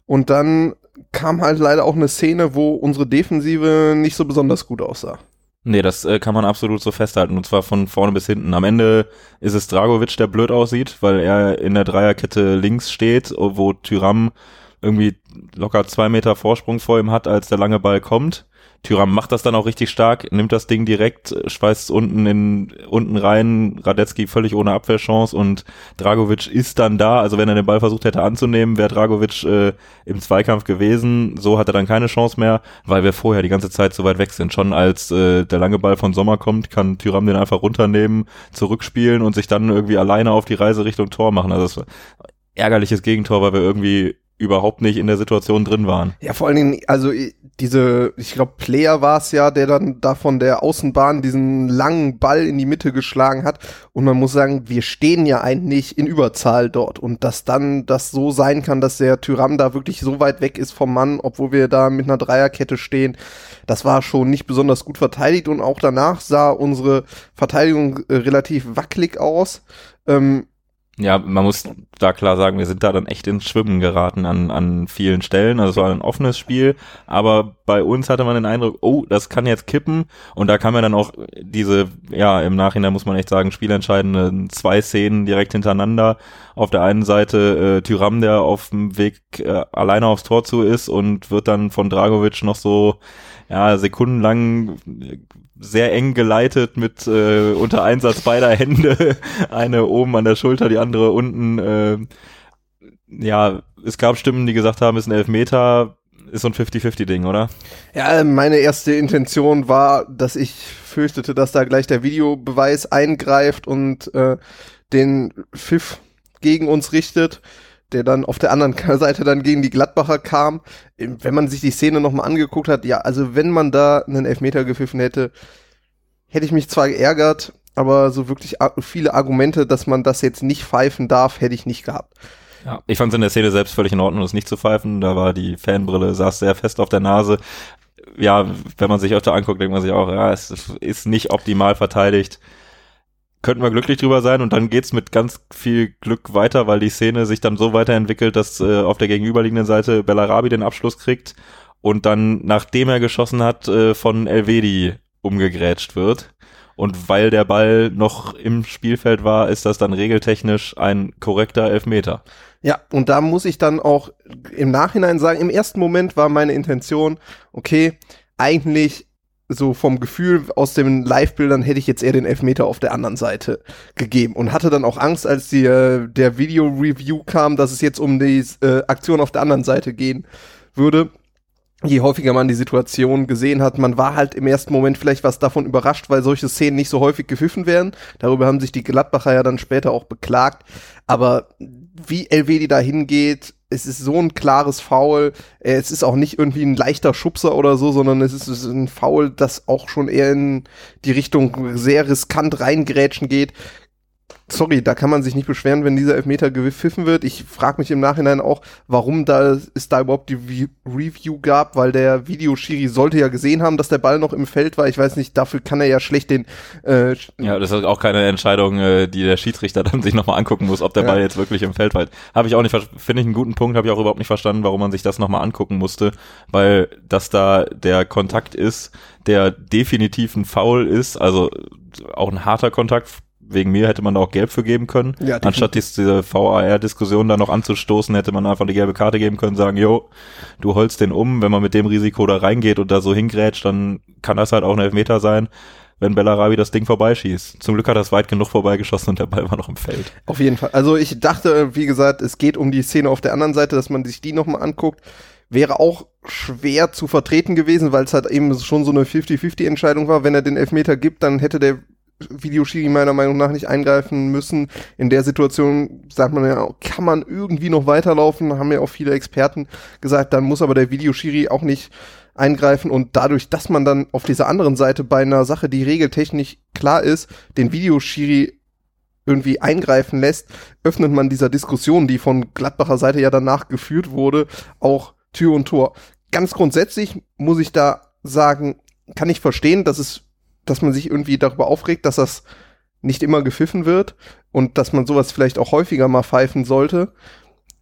Und dann kam halt leider auch eine Szene, wo unsere Defensive nicht so besonders gut aussah. Nee, das äh, kann man absolut so festhalten. Und zwar von vorne bis hinten. Am Ende ist es Dragovic, der blöd aussieht, weil er in der Dreierkette links steht, wo Tyram irgendwie locker zwei Meter Vorsprung vor ihm hat, als der lange Ball kommt. Tyram macht das dann auch richtig stark, nimmt das Ding direkt, schweißt unten in unten rein, Radetzky völlig ohne Abwehrchance und Dragovic ist dann da. Also wenn er den Ball versucht hätte anzunehmen, wäre Dragovic äh, im Zweikampf gewesen. So hat er dann keine Chance mehr, weil wir vorher die ganze Zeit so weit weg sind. Schon als äh, der lange Ball von Sommer kommt, kann Tyram den einfach runternehmen, zurückspielen und sich dann irgendwie alleine auf die Reise Richtung Tor machen. Also das war ärgerliches Gegentor, weil wir irgendwie überhaupt nicht in der Situation drin waren. Ja, vor allen Dingen, also diese, ich glaube, Player war es ja, der dann da von der Außenbahn diesen langen Ball in die Mitte geschlagen hat. Und man muss sagen, wir stehen ja eigentlich in Überzahl dort. Und dass dann das so sein kann, dass der Tyram da wirklich so weit weg ist vom Mann, obwohl wir da mit einer Dreierkette stehen, das war schon nicht besonders gut verteidigt. Und auch danach sah unsere Verteidigung äh, relativ wackelig aus. Ähm, ja, man muss da klar sagen, wir sind da dann echt ins Schwimmen geraten an, an vielen Stellen. Also es war ein offenes Spiel, aber bei uns hatte man den Eindruck, oh, das kann jetzt kippen. Und da kam ja dann auch diese, ja, im Nachhinein muss man echt sagen, spielentscheidende zwei Szenen direkt hintereinander. Auf der einen Seite äh, Tyram, der auf dem Weg äh, alleine aufs Tor zu ist und wird dann von Dragovic noch so ja, sekundenlang sehr eng geleitet mit äh, unter Einsatz beider Hände. Eine oben an der Schulter, die andere unten. Äh, ja, es gab Stimmen, die gesagt haben, ist ein Elfmeter, ist so ein 50-50-Ding, oder? Ja, meine erste Intention war, dass ich fürchtete, dass da gleich der Videobeweis eingreift und äh, den Pfiff gegen uns richtet der dann auf der anderen Seite dann gegen die Gladbacher kam. Wenn man sich die Szene nochmal angeguckt hat, ja, also wenn man da einen Elfmeter gepfiffen hätte, hätte ich mich zwar geärgert, aber so wirklich viele Argumente, dass man das jetzt nicht pfeifen darf, hätte ich nicht gehabt. Ja, ich fand es in der Szene selbst völlig in Ordnung, das nicht zu pfeifen. Da war die Fanbrille, saß sehr fest auf der Nase. Ja, wenn man sich öfter anguckt, denkt man sich auch, ja, es ist nicht optimal verteidigt könnten wir glücklich drüber sein und dann geht's mit ganz viel Glück weiter, weil die Szene sich dann so weiterentwickelt, dass äh, auf der gegenüberliegenden Seite Bellarabi den Abschluss kriegt und dann, nachdem er geschossen hat, äh, von Elvedi umgegrätscht wird. Und weil der Ball noch im Spielfeld war, ist das dann regeltechnisch ein korrekter Elfmeter. Ja, und da muss ich dann auch im Nachhinein sagen, im ersten Moment war meine Intention, okay, eigentlich so vom Gefühl aus den Live-Bildern hätte ich jetzt eher den Elfmeter auf der anderen Seite gegeben und hatte dann auch Angst, als die, äh, der Video-Review kam, dass es jetzt um die äh, Aktion auf der anderen Seite gehen würde. je häufiger man die Situation gesehen hat, man war halt im ersten Moment vielleicht was davon überrascht, weil solche Szenen nicht so häufig gepfiffen werden. Darüber haben sich die Gladbacher ja dann später auch beklagt. Aber wie LW da hingeht, es ist so ein klares Foul. Es ist auch nicht irgendwie ein leichter Schubser oder so, sondern es ist ein Foul, das auch schon eher in die Richtung sehr riskant reingrätschen geht sorry, da kann man sich nicht beschweren, wenn dieser Elfmeter gepfiffen wird. Ich frage mich im Nachhinein auch, warum da es da überhaupt die Review gab, weil der Videoschiri sollte ja gesehen haben, dass der Ball noch im Feld war. Ich weiß nicht, dafür kann er ja schlecht den. Äh, ja, das ist auch keine Entscheidung, äh, die der Schiedsrichter dann sich nochmal angucken muss, ob der ja. Ball jetzt wirklich im Feld war. Habe ich auch nicht, finde ich einen guten Punkt, habe ich auch überhaupt nicht verstanden, warum man sich das nochmal angucken musste, weil das da der Kontakt ist, der definitiv ein Foul ist, also auch ein harter Kontakt wegen mir hätte man da auch gelb für geben können. Ja, Anstatt diese VAR-Diskussion da noch anzustoßen, hätte man einfach die gelbe Karte geben können, sagen, jo, du holst den um, wenn man mit dem Risiko da reingeht und da so hingrätscht, dann kann das halt auch ein Elfmeter sein wenn Bellarabi das Ding vorbeischießt. Zum Glück hat er es weit genug vorbeigeschossen und der Ball war noch im Feld. Auf jeden Fall. Also ich dachte, wie gesagt, es geht um die Szene auf der anderen Seite, dass man sich die nochmal anguckt. Wäre auch schwer zu vertreten gewesen, weil es halt eben schon so eine 50-50-Entscheidung war. Wenn er den Elfmeter gibt, dann hätte der Videoschiri meiner Meinung nach nicht eingreifen müssen. In der Situation sagt man ja, kann man irgendwie noch weiterlaufen, haben ja auch viele Experten gesagt, dann muss aber der Videoschiri auch nicht eingreifen und dadurch, dass man dann auf dieser anderen Seite bei einer Sache, die regeltechnisch klar ist, den Videoschiri irgendwie eingreifen lässt, öffnet man dieser Diskussion, die von Gladbacher Seite ja danach geführt wurde, auch Tür und Tor. Ganz grundsätzlich muss ich da sagen, kann ich verstehen, dass es dass man sich irgendwie darüber aufregt, dass das nicht immer gepfiffen wird und dass man sowas vielleicht auch häufiger mal pfeifen sollte.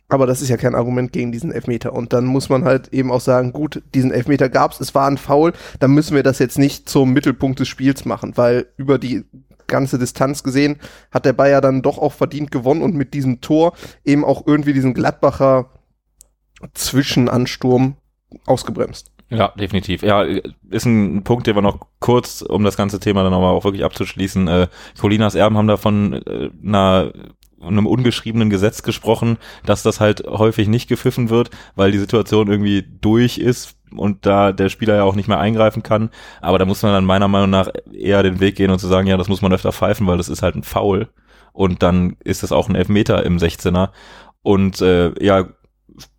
Aber das ist ja kein Argument gegen diesen Elfmeter. Und dann muss man halt eben auch sagen, gut, diesen Elfmeter gab's, es war ein Foul, dann müssen wir das jetzt nicht zum Mittelpunkt des Spiels machen, weil über die ganze Distanz gesehen hat der Bayer dann doch auch verdient gewonnen und mit diesem Tor eben auch irgendwie diesen Gladbacher Zwischenansturm ausgebremst. Ja, definitiv. Ja, ist ein Punkt, den wir noch kurz, um das ganze Thema dann aber auch wirklich abzuschließen. Äh, Colinas Erben haben da von äh, einer einem ungeschriebenen Gesetz gesprochen, dass das halt häufig nicht gepfiffen wird, weil die Situation irgendwie durch ist und da der Spieler ja auch nicht mehr eingreifen kann. Aber da muss man dann meiner Meinung nach eher den Weg gehen und zu sagen, ja, das muss man öfter pfeifen, weil das ist halt ein Foul. Und dann ist es auch ein Elfmeter im 16er. Und äh, ja,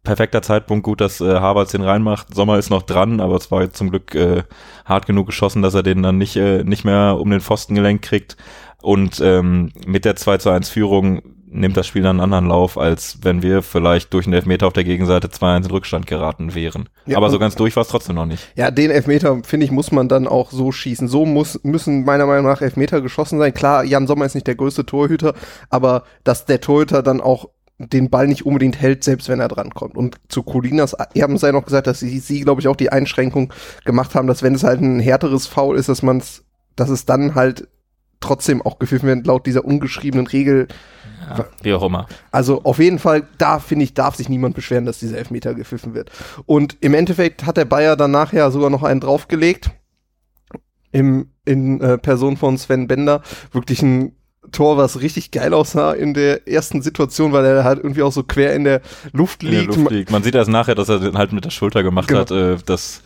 perfekter Zeitpunkt, gut, dass äh, Harvards den reinmacht. Sommer ist noch dran, aber es war zum Glück äh, hart genug geschossen, dass er den dann nicht, äh, nicht mehr um den Pfosten gelenkt kriegt. Und ähm, mit der 2 zu 1 Führung nimmt das Spiel dann einen anderen Lauf, als wenn wir vielleicht durch einen Elfmeter auf der Gegenseite 2-1 in Rückstand geraten wären. Ja, Aber so ganz durch war es trotzdem noch nicht. Ja, den Elfmeter, finde ich, muss man dann auch so schießen. So muss, müssen meiner Meinung nach Elfmeter geschossen sein. Klar, Jan Sommer ist nicht der größte Torhüter, aber dass der Torhüter dann auch den Ball nicht unbedingt hält, selbst wenn er drankommt. Und zu Colinas Erben sei noch gesagt, dass sie, sie glaube ich, auch die Einschränkung gemacht haben, dass wenn es halt ein härteres Foul ist, dass man es, dass es dann halt trotzdem auch gepfiffen wird, laut dieser ungeschriebenen Regel. Ja, wie auch immer. Also auf jeden Fall, da finde ich, darf sich niemand beschweren, dass dieser Elfmeter gepfiffen wird. Und im Endeffekt hat der Bayer dann nachher sogar noch einen draufgelegt. Im, in äh, Person von Sven Bender. Wirklich ein Tor, was richtig geil aussah in der ersten Situation, weil er halt irgendwie auch so quer in der Luft liegt. Der Luft liegt. Man sieht erst nachher, dass er den halt mit der Schulter gemacht genau. hat. Äh, das,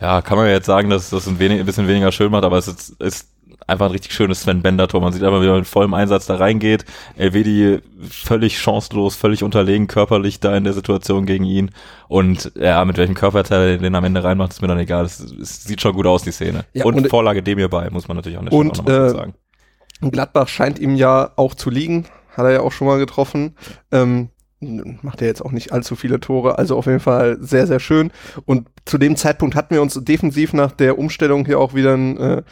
ja, kann man ja jetzt sagen, dass das ein, wenig, ein bisschen weniger schön macht, aber es ist, ist einfach ein richtig schönes Sven Bender-Tor. Man sieht einfach, wie er mit vollem Einsatz da reingeht. Elvedi völlig chancenlos, völlig unterlegen, körperlich da in der Situation gegen ihn. Und ja, mit welchem Körperteil er den am Ende reinmacht, ist mir dann egal. Es, es sieht schon gut aus, die Szene. Ja, und, und Vorlage dem hierbei, muss man natürlich auch nicht und, auch äh, sagen. Gladbach scheint ihm ja auch zu liegen, hat er ja auch schon mal getroffen. Ähm, macht er jetzt auch nicht allzu viele Tore, also auf jeden Fall sehr, sehr schön. Und zu dem Zeitpunkt hatten wir uns defensiv nach der Umstellung hier auch wieder ein äh,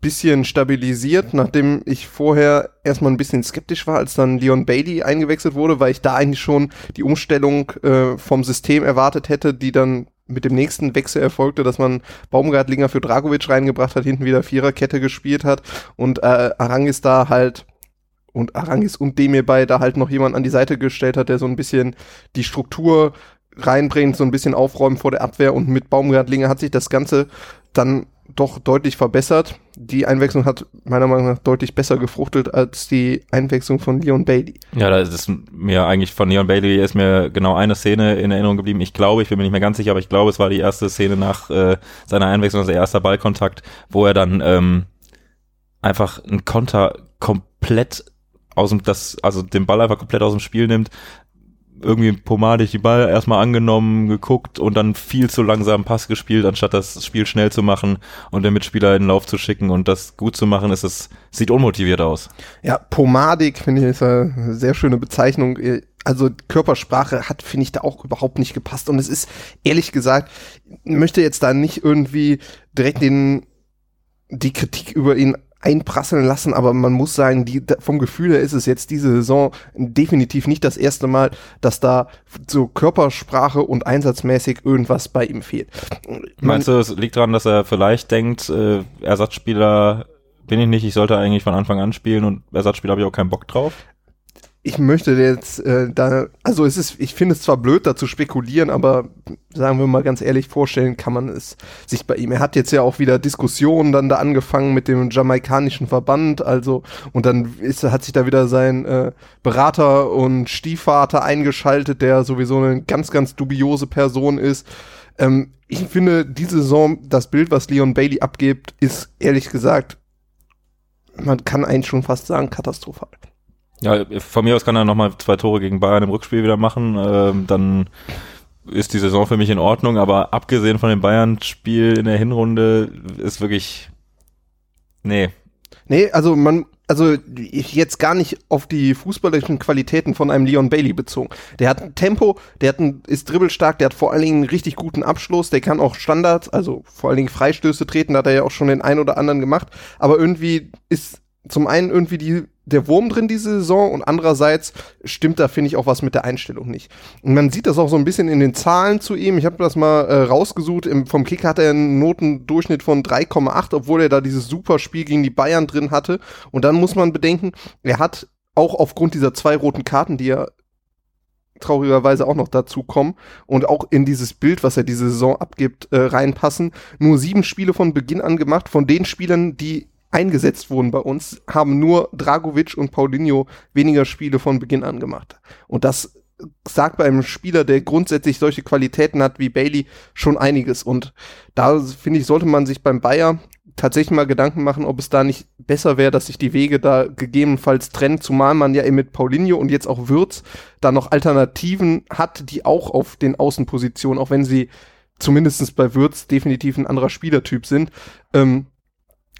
bisschen stabilisiert, nachdem ich vorher erstmal ein bisschen skeptisch war, als dann Leon Bailey eingewechselt wurde, weil ich da eigentlich schon die Umstellung äh, vom System erwartet hätte, die dann mit dem nächsten Wechsel erfolgte, dass man Baumgartlinger für Dragovic reingebracht hat, hinten wieder Viererkette gespielt hat und äh, Arangis da halt und Arangis und Demir da halt noch jemand an die Seite gestellt hat, der so ein bisschen die Struktur reinbringt, so ein bisschen aufräumen vor der Abwehr und mit Baumgartlinger hat sich das Ganze dann doch deutlich verbessert. Die Einwechslung hat meiner Meinung nach deutlich besser gefruchtet als die Einwechslung von Leon Bailey. Ja, das ist mir eigentlich von Leon Bailey ist mir genau eine Szene in Erinnerung geblieben. Ich glaube, ich bin mir nicht mehr ganz sicher, aber ich glaube, es war die erste Szene nach äh, seiner Einwechslung, also erster Ballkontakt, wo er dann ähm, einfach einen Konter komplett aus dem, das, also den Ball einfach komplett aus dem Spiel nimmt, irgendwie pomadig die Ball erstmal angenommen, geguckt und dann viel zu langsam Pass gespielt, anstatt das Spiel schnell zu machen und den Mitspieler in den Lauf zu schicken und das gut zu machen, ist es, sieht unmotiviert aus. Ja, pomadig finde ich ist eine sehr schöne Bezeichnung. Also Körpersprache hat, finde ich, da auch überhaupt nicht gepasst. Und es ist, ehrlich gesagt, möchte jetzt da nicht irgendwie direkt den, die Kritik über ihn einprasseln lassen, aber man muss sagen, die, vom Gefühl her ist es jetzt diese Saison definitiv nicht das erste Mal, dass da so Körpersprache und einsatzmäßig irgendwas bei ihm fehlt. Meinst du, es liegt daran, dass er vielleicht denkt, äh, Ersatzspieler bin ich nicht, ich sollte eigentlich von Anfang an spielen und Ersatzspieler habe ich auch keinen Bock drauf? Ich möchte jetzt äh, da, also es ist, ich finde es zwar blöd, da zu spekulieren, aber sagen wir mal ganz ehrlich, vorstellen kann man es sich bei ihm. Er hat jetzt ja auch wieder Diskussionen dann da angefangen mit dem jamaikanischen Verband, also und dann ist, hat sich da wieder sein äh, Berater und Stiefvater eingeschaltet, der sowieso eine ganz, ganz dubiose Person ist. Ähm, ich finde, diese Saison, das Bild, was Leon Bailey abgibt, ist ehrlich gesagt, man kann eigentlich schon fast sagen, katastrophal. Ja, von mir aus kann er nochmal zwei Tore gegen Bayern im Rückspiel wieder machen. Ähm, dann ist die Saison für mich in Ordnung, aber abgesehen von dem Bayern-Spiel in der Hinrunde ist wirklich. Nee. Nee, also man, also jetzt gar nicht auf die fußballerischen Qualitäten von einem Leon Bailey bezogen. Der hat ein Tempo, der hat ein, ist dribbelstark, der hat vor allen Dingen einen richtig guten Abschluss, der kann auch Standards, also vor allen Dingen Freistöße treten, da hat er ja auch schon den einen oder anderen gemacht, aber irgendwie ist zum einen irgendwie die der Wurm drin diese Saison und andererseits stimmt da, finde ich, auch was mit der Einstellung nicht. Und man sieht das auch so ein bisschen in den Zahlen zu ihm. Ich habe das mal äh, rausgesucht. Im, vom Kick hat er einen Notendurchschnitt von 3,8, obwohl er da dieses super Spiel gegen die Bayern drin hatte. Und dann muss man bedenken, er hat auch aufgrund dieser zwei roten Karten, die er traurigerweise auch noch dazu kommen und auch in dieses Bild, was er diese Saison abgibt, äh, reinpassen. Nur sieben Spiele von Beginn an gemacht, von den Spielern, die eingesetzt wurden bei uns, haben nur Dragovic und Paulinho weniger Spiele von Beginn an gemacht. Und das sagt bei einem Spieler, der grundsätzlich solche Qualitäten hat wie Bailey, schon einiges. Und da finde ich, sollte man sich beim Bayer tatsächlich mal Gedanken machen, ob es da nicht besser wäre, dass sich die Wege da gegebenenfalls trennen, zumal man ja eben mit Paulinho und jetzt auch Würz da noch Alternativen hat, die auch auf den Außenpositionen, auch wenn sie zumindestens bei Würz definitiv ein anderer Spielertyp sind, ähm,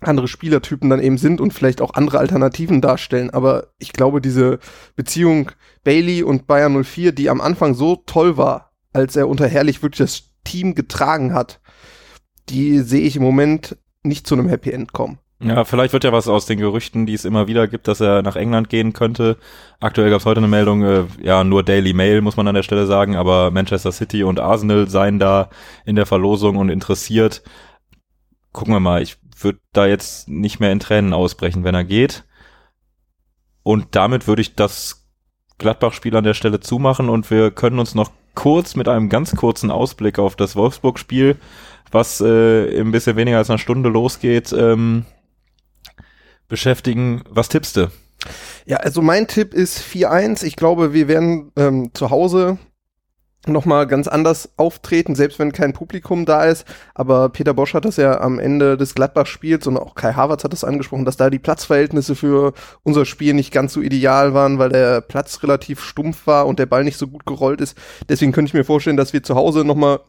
andere Spielertypen dann eben sind und vielleicht auch andere Alternativen darstellen. Aber ich glaube, diese Beziehung Bailey und Bayern 04, die am Anfang so toll war, als er unter Herrlich wirklich das Team getragen hat, die sehe ich im Moment nicht zu einem Happy End kommen. Ja, vielleicht wird ja was aus den Gerüchten, die es immer wieder gibt, dass er nach England gehen könnte. Aktuell gab es heute eine Meldung, äh, ja, nur Daily Mail muss man an der Stelle sagen, aber Manchester City und Arsenal seien da in der Verlosung und interessiert. Gucken wir mal, ich würde da jetzt nicht mehr in Tränen ausbrechen, wenn er geht. Und damit würde ich das Gladbach-Spiel an der Stelle zumachen und wir können uns noch kurz mit einem ganz kurzen Ausblick auf das Wolfsburg-Spiel, was äh, ein bisschen weniger als eine Stunde losgeht, ähm, beschäftigen. Was tippst du? Ja, also mein Tipp ist 4-1. Ich glaube, wir werden ähm, zu Hause nochmal ganz anders auftreten, selbst wenn kein Publikum da ist. Aber Peter Bosch hat das ja am Ende des Gladbach-Spiels und auch Kai Havertz hat das angesprochen, dass da die Platzverhältnisse für unser Spiel nicht ganz so ideal waren, weil der Platz relativ stumpf war und der Ball nicht so gut gerollt ist. Deswegen könnte ich mir vorstellen, dass wir zu Hause nochmal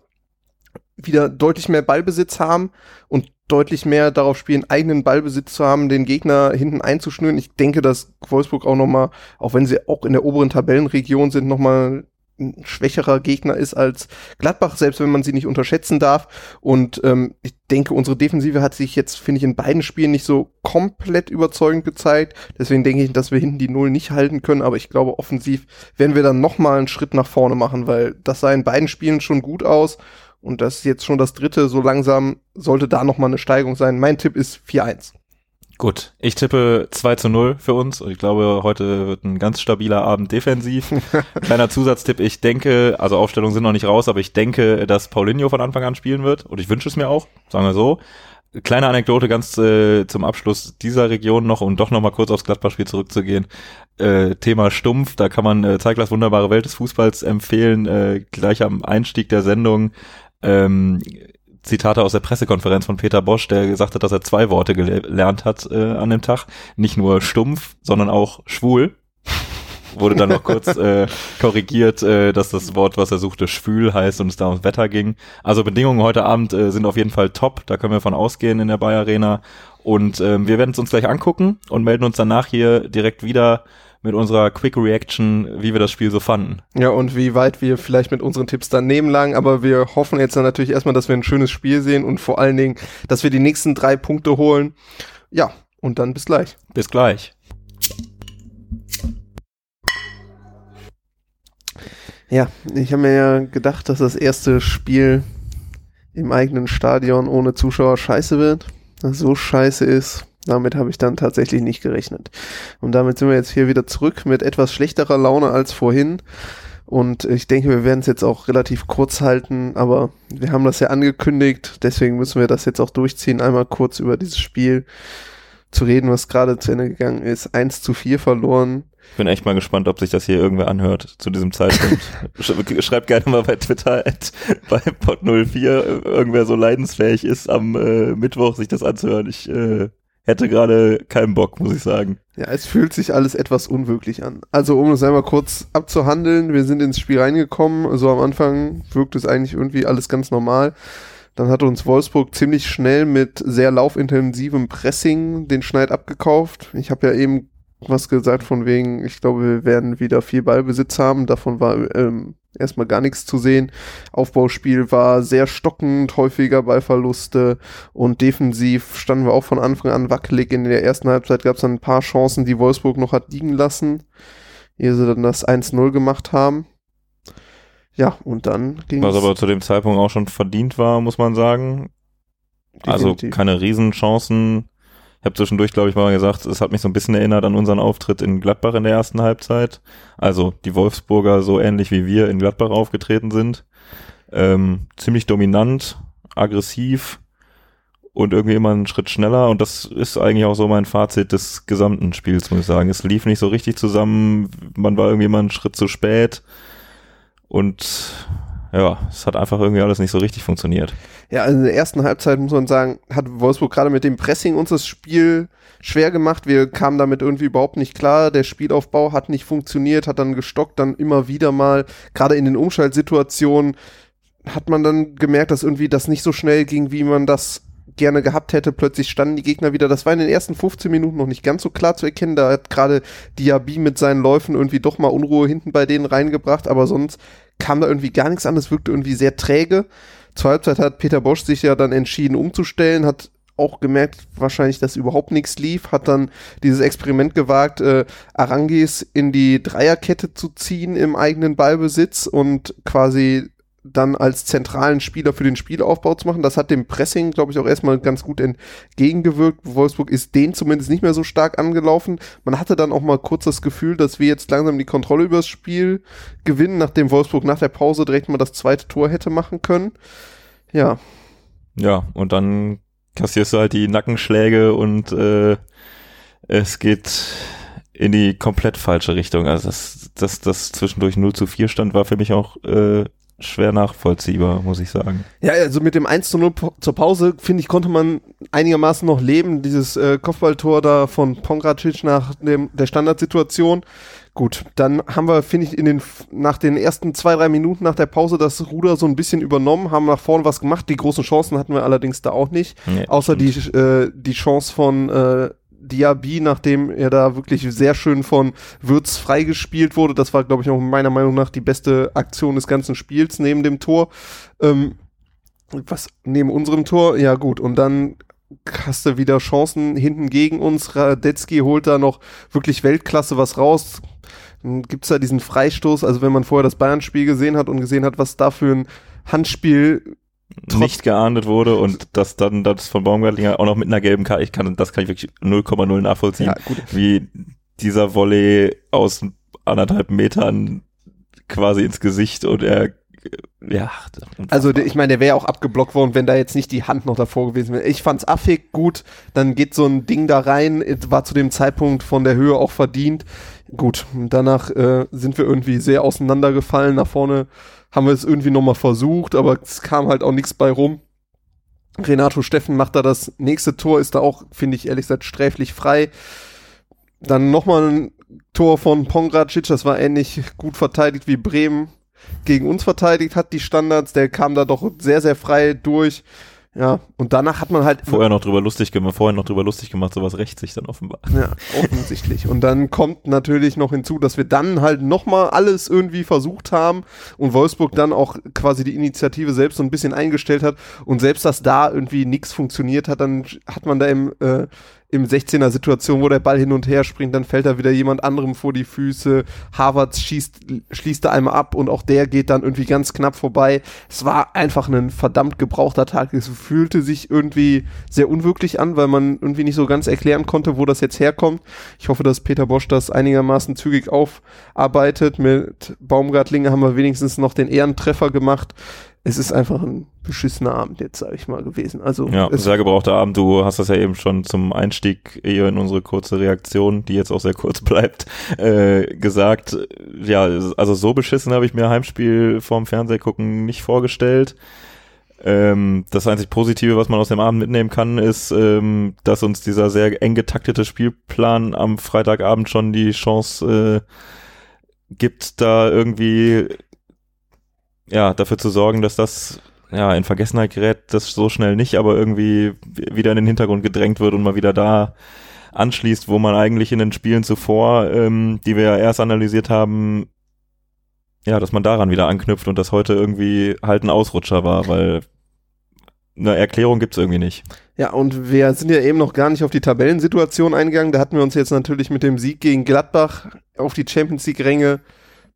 wieder deutlich mehr Ballbesitz haben und deutlich mehr darauf spielen, eigenen Ballbesitz zu haben, den Gegner hinten einzuschnüren. Ich denke, dass Wolfsburg auch nochmal, auch wenn sie auch in der oberen Tabellenregion sind, nochmal ein schwächerer Gegner ist als Gladbach, selbst wenn man sie nicht unterschätzen darf. Und ähm, ich denke, unsere Defensive hat sich jetzt, finde ich, in beiden Spielen nicht so komplett überzeugend gezeigt. Deswegen denke ich, dass wir hinten die Null nicht halten können. Aber ich glaube, offensiv werden wir dann noch mal einen Schritt nach vorne machen, weil das sah in beiden Spielen schon gut aus. Und das ist jetzt schon das dritte. So langsam sollte da noch mal eine Steigung sein. Mein Tipp ist 4-1. Gut, ich tippe 2 zu 0 für uns und ich glaube, heute wird ein ganz stabiler Abend defensiv. Kleiner Zusatztipp, ich denke, also Aufstellungen sind noch nicht raus, aber ich denke, dass Paulinho von Anfang an spielen wird und ich wünsche es mir auch, sagen wir so. kleine Anekdote ganz äh, zum Abschluss dieser Region noch, um doch noch mal kurz aufs Gladbach-Spiel zurückzugehen. Äh, Thema Stumpf, da kann man äh, Zeiglers wunderbare Welt des Fußballs empfehlen, äh, gleich am Einstieg der Sendung. Ähm, Zitate aus der Pressekonferenz von Peter Bosch, der gesagt hat, dass er zwei Worte gelernt hat äh, an dem Tag. Nicht nur stumpf, sondern auch schwul. Wurde dann noch kurz äh, korrigiert, äh, dass das Wort, was er suchte, schwül heißt und es da ums Wetter ging. Also Bedingungen heute Abend äh, sind auf jeden Fall top, da können wir von ausgehen in der Bayer Arena. Und ähm, wir werden es uns gleich angucken und melden uns danach hier direkt wieder mit unserer Quick Reaction, wie wir das Spiel so fanden. Ja, und wie weit wir vielleicht mit unseren Tipps daneben lagen, aber wir hoffen jetzt dann natürlich erstmal, dass wir ein schönes Spiel sehen und vor allen Dingen, dass wir die nächsten drei Punkte holen. Ja, und dann bis gleich. Bis gleich. Ja, ich habe mir ja gedacht, dass das erste Spiel im eigenen Stadion ohne Zuschauer scheiße wird. Dass so scheiße ist, damit habe ich dann tatsächlich nicht gerechnet. Und damit sind wir jetzt hier wieder zurück mit etwas schlechterer Laune als vorhin. Und ich denke, wir werden es jetzt auch relativ kurz halten, aber wir haben das ja angekündigt, deswegen müssen wir das jetzt auch durchziehen, einmal kurz über dieses Spiel zu reden, was gerade zu Ende gegangen ist. 1 zu 4 verloren. Ich bin echt mal gespannt, ob sich das hier irgendwer anhört zu diesem Zeitpunkt. Schreibt gerne mal bei Twitter at, bei Pod04, irgendwer so leidensfähig ist, am äh, Mittwoch sich das anzuhören. Ich äh, hätte gerade keinen Bock, muss ich sagen. Ja, es fühlt sich alles etwas unwirklich an. Also um es einmal kurz abzuhandeln, wir sind ins Spiel reingekommen. So am Anfang wirkt es eigentlich irgendwie alles ganz normal. Dann hat uns Wolfsburg ziemlich schnell mit sehr laufintensivem Pressing den Schneid abgekauft. Ich habe ja eben was gesagt von wegen, ich glaube, wir werden wieder viel Ballbesitz haben. Davon war ähm, erstmal gar nichts zu sehen. Aufbauspiel war sehr stockend, häufiger Ballverluste und defensiv standen wir auch von Anfang an wackelig. In der ersten Halbzeit gab es dann ein paar Chancen, die Wolfsburg noch hat liegen lassen, ehe sie dann das 1-0 gemacht haben. Ja, und dann ging Was aber zu dem Zeitpunkt auch schon verdient war, muss man sagen. Also Definitiv. Also keine Riesenchancen ich habe zwischendurch, glaube ich, mal gesagt, es hat mich so ein bisschen erinnert an unseren Auftritt in Gladbach in der ersten Halbzeit. Also die Wolfsburger so ähnlich wie wir in Gladbach aufgetreten sind. Ähm, ziemlich dominant, aggressiv und irgendwie immer einen Schritt schneller. Und das ist eigentlich auch so mein Fazit des gesamten Spiels, muss ich sagen. Es lief nicht so richtig zusammen. Man war irgendwie immer einen Schritt zu spät. Und ja, es hat einfach irgendwie alles nicht so richtig funktioniert. Ja, in der ersten Halbzeit muss man sagen, hat Wolfsburg gerade mit dem Pressing uns das Spiel schwer gemacht. Wir kamen damit irgendwie überhaupt nicht klar. Der Spielaufbau hat nicht funktioniert, hat dann gestockt, dann immer wieder mal, gerade in den Umschaltsituationen, hat man dann gemerkt, dass irgendwie das nicht so schnell ging, wie man das gerne gehabt hätte. Plötzlich standen die Gegner wieder. Das war in den ersten 15 Minuten noch nicht ganz so klar zu erkennen. Da hat gerade Diaby mit seinen Läufen irgendwie doch mal Unruhe hinten bei denen reingebracht, aber sonst kam da irgendwie gar nichts an. Es wirkte irgendwie sehr träge. Zur Halbzeit hat Peter Bosch sich ja dann entschieden umzustellen, hat auch gemerkt, wahrscheinlich, dass überhaupt nichts lief, hat dann dieses Experiment gewagt, äh, Arangis in die Dreierkette zu ziehen im eigenen Ballbesitz und quasi dann als zentralen Spieler für den Spielaufbau zu machen. Das hat dem Pressing, glaube ich, auch erstmal ganz gut entgegengewirkt. Wolfsburg ist den zumindest nicht mehr so stark angelaufen. Man hatte dann auch mal kurz das Gefühl, dass wir jetzt langsam die Kontrolle über das Spiel gewinnen, nachdem Wolfsburg nach der Pause direkt mal das zweite Tor hätte machen können. Ja. Ja, und dann kassierst du halt die Nackenschläge und äh, es geht in die komplett falsche Richtung. Also das, das, das zwischendurch 0 zu 4 stand, war für mich auch äh, schwer nachvollziehbar, muss ich sagen. Ja, also mit dem 1 zu 0 zur Pause, finde ich, konnte man einigermaßen noch leben. Dieses äh, Kopfballtor da von Pongracic nach dem, der Standardsituation. Gut, dann haben wir, finde ich, in den, nach den ersten zwei, drei Minuten nach der Pause das Ruder so ein bisschen übernommen, haben nach vorne was gemacht. Die großen Chancen hatten wir allerdings da auch nicht. Nee, außer die, äh, die Chance von äh, Diaby, nachdem er da wirklich sehr schön von Würz freigespielt wurde. Das war, glaube ich, auch meiner Meinung nach die beste Aktion des ganzen Spiels neben dem Tor. Ähm, was neben unserem Tor? Ja, gut. Und dann hast du wieder Chancen hinten gegen uns. Radetzky holt da noch wirklich Weltklasse was raus. Dann gibt's da diesen Freistoß. Also wenn man vorher das Bayern-Spiel gesehen hat und gesehen hat, was da für ein Handspiel nicht geahndet wurde und dass dann das von Baumgartlinger auch noch mit einer gelben Karte, ich kann, das kann ich wirklich 0,0 nachvollziehen, ja, wie dieser Volley aus anderthalb Metern quasi ins Gesicht und er ja. Also ich meine, der wäre ja auch abgeblockt worden, wenn da jetzt nicht die Hand noch davor gewesen wäre. Ich fand's affig, gut, dann geht so ein Ding da rein, war zu dem Zeitpunkt von der Höhe auch verdient. Gut, danach äh, sind wir irgendwie sehr auseinandergefallen. Nach vorne haben wir es irgendwie nochmal versucht, aber es kam halt auch nichts bei rum. Renato Steffen macht da das nächste Tor, ist da auch, finde ich ehrlich gesagt, sträflich frei. Dann nochmal ein Tor von Pongracic, das war ähnlich gut verteidigt wie Bremen gegen uns verteidigt hat, die Standards. Der kam da doch sehr, sehr frei durch. Ja, und danach hat man halt. Vorher noch drüber lustig gemacht, vorher noch drüber lustig gemacht, sowas rächt sich dann offenbar. Ja, offensichtlich. und dann kommt natürlich noch hinzu, dass wir dann halt nochmal alles irgendwie versucht haben und Wolfsburg dann auch quasi die Initiative selbst so ein bisschen eingestellt hat und selbst, dass da irgendwie nichts funktioniert hat, dann hat man da im äh, im 16er Situation, wo der Ball hin und her springt, dann fällt da wieder jemand anderem vor die Füße. Harvard schießt, schließt da einmal ab und auch der geht dann irgendwie ganz knapp vorbei. Es war einfach ein verdammt gebrauchter Tag. Es fühlte sich irgendwie sehr unwirklich an, weil man irgendwie nicht so ganz erklären konnte, wo das jetzt herkommt. Ich hoffe, dass Peter Bosch das einigermaßen zügig aufarbeitet. Mit Baumgartlinge haben wir wenigstens noch den Ehrentreffer gemacht es ist einfach ein beschissener Abend jetzt, sage ich mal, gewesen. Also ja, sehr gebrauchter Abend. Du hast das ja eben schon zum Einstieg eher in unsere kurze Reaktion, die jetzt auch sehr kurz bleibt, äh, gesagt. Ja, also so beschissen habe ich mir Heimspiel vorm Fernseher gucken nicht vorgestellt. Ähm, das einzig Positive, was man aus dem Abend mitnehmen kann, ist, ähm, dass uns dieser sehr eng getaktete Spielplan am Freitagabend schon die Chance äh, gibt, da irgendwie ja, dafür zu sorgen, dass das ja in Vergessenheit gerät, das so schnell nicht, aber irgendwie wieder in den Hintergrund gedrängt wird und mal wieder da anschließt, wo man eigentlich in den Spielen zuvor, ähm, die wir ja erst analysiert haben, ja, dass man daran wieder anknüpft und das heute irgendwie halt ein Ausrutscher war, weil eine Erklärung gibt's irgendwie nicht. Ja, und wir sind ja eben noch gar nicht auf die Tabellensituation eingegangen. Da hatten wir uns jetzt natürlich mit dem Sieg gegen Gladbach auf die Champions League-Ränge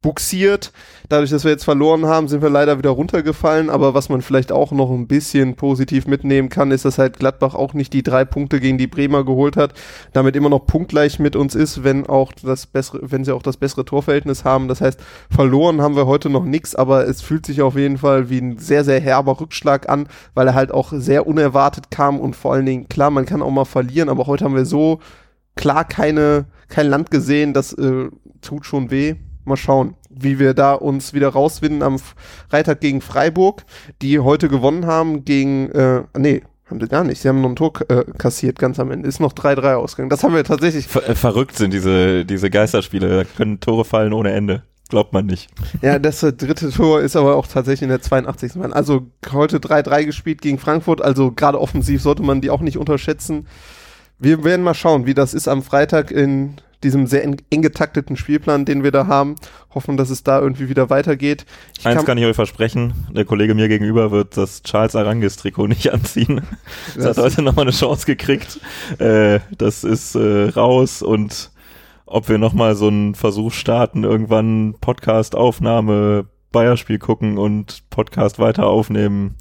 buxiert. Dadurch, dass wir jetzt verloren haben, sind wir leider wieder runtergefallen. Aber was man vielleicht auch noch ein bisschen positiv mitnehmen kann, ist, dass halt Gladbach auch nicht die drei Punkte gegen die Bremer geholt hat, damit immer noch punktgleich mit uns ist, wenn auch das bessere, wenn sie auch das bessere Torverhältnis haben. Das heißt, verloren haben wir heute noch nichts, aber es fühlt sich auf jeden Fall wie ein sehr, sehr herber Rückschlag an, weil er halt auch sehr unerwartet kam und vor allen Dingen, klar, man kann auch mal verlieren, aber heute haben wir so klar keine, kein Land gesehen, das äh, tut schon weh mal schauen, wie wir da uns wieder rauswinden am Freitag gegen Freiburg, die heute gewonnen haben gegen, äh, nee, haben sie gar nicht. Sie haben noch ein Tor äh, kassiert ganz am Ende. Ist noch 3-3 ausgegangen. Das haben wir tatsächlich. Ver äh, verrückt sind diese, diese Geisterspiele. Da können Tore fallen ohne Ende. Glaubt man nicht. Ja, das äh, dritte Tor ist aber auch tatsächlich in der 82. Also heute 3-3 gespielt gegen Frankfurt. Also gerade offensiv sollte man die auch nicht unterschätzen. Wir werden mal schauen, wie das ist am Freitag in diesem sehr eng, eng, getakteten Spielplan, den wir da haben. Hoffen, dass es da irgendwie wieder weitergeht. Ich Eins kann, kann, ich euch versprechen, der Kollege mir gegenüber wird das Charles Arangis Trikot nicht anziehen. Das, das hat heute nochmal eine Chance gekriegt. Äh, das ist äh, raus und ob wir nochmal so einen Versuch starten, irgendwann Podcast-Aufnahme, Bayerspiel gucken und Podcast weiter aufnehmen,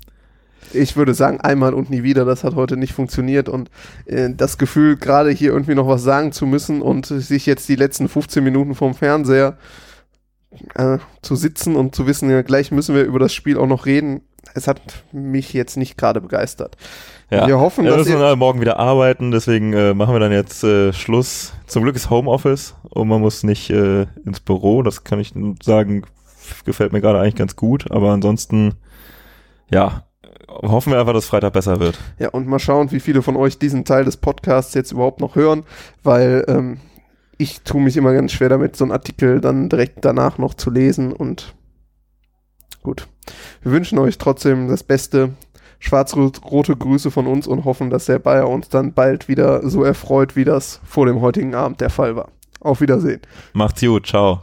ich würde sagen, einmal und nie wieder. Das hat heute nicht funktioniert und äh, das Gefühl, gerade hier irgendwie noch was sagen zu müssen und sich jetzt die letzten 15 Minuten vom Fernseher äh, zu sitzen und zu wissen, ja, gleich müssen wir über das Spiel auch noch reden. Es hat mich jetzt nicht gerade begeistert. Ja, wir hoffen, ja, dass wir müssen morgen wieder arbeiten, deswegen äh, machen wir dann jetzt äh, Schluss. Zum Glück ist Homeoffice und man muss nicht äh, ins Büro. Das kann ich sagen, gefällt mir gerade eigentlich ganz gut. Aber ansonsten, ja, hoffen wir einfach, dass Freitag besser wird. Ja, und mal schauen, wie viele von euch diesen Teil des Podcasts jetzt überhaupt noch hören, weil ähm, ich tue mich immer ganz schwer damit, so einen Artikel dann direkt danach noch zu lesen und gut. Wir wünschen euch trotzdem das Beste. Schwarz-rote Grüße von uns und hoffen, dass der Bayer uns dann bald wieder so erfreut, wie das vor dem heutigen Abend der Fall war. Auf Wiedersehen. Macht's gut, ciao.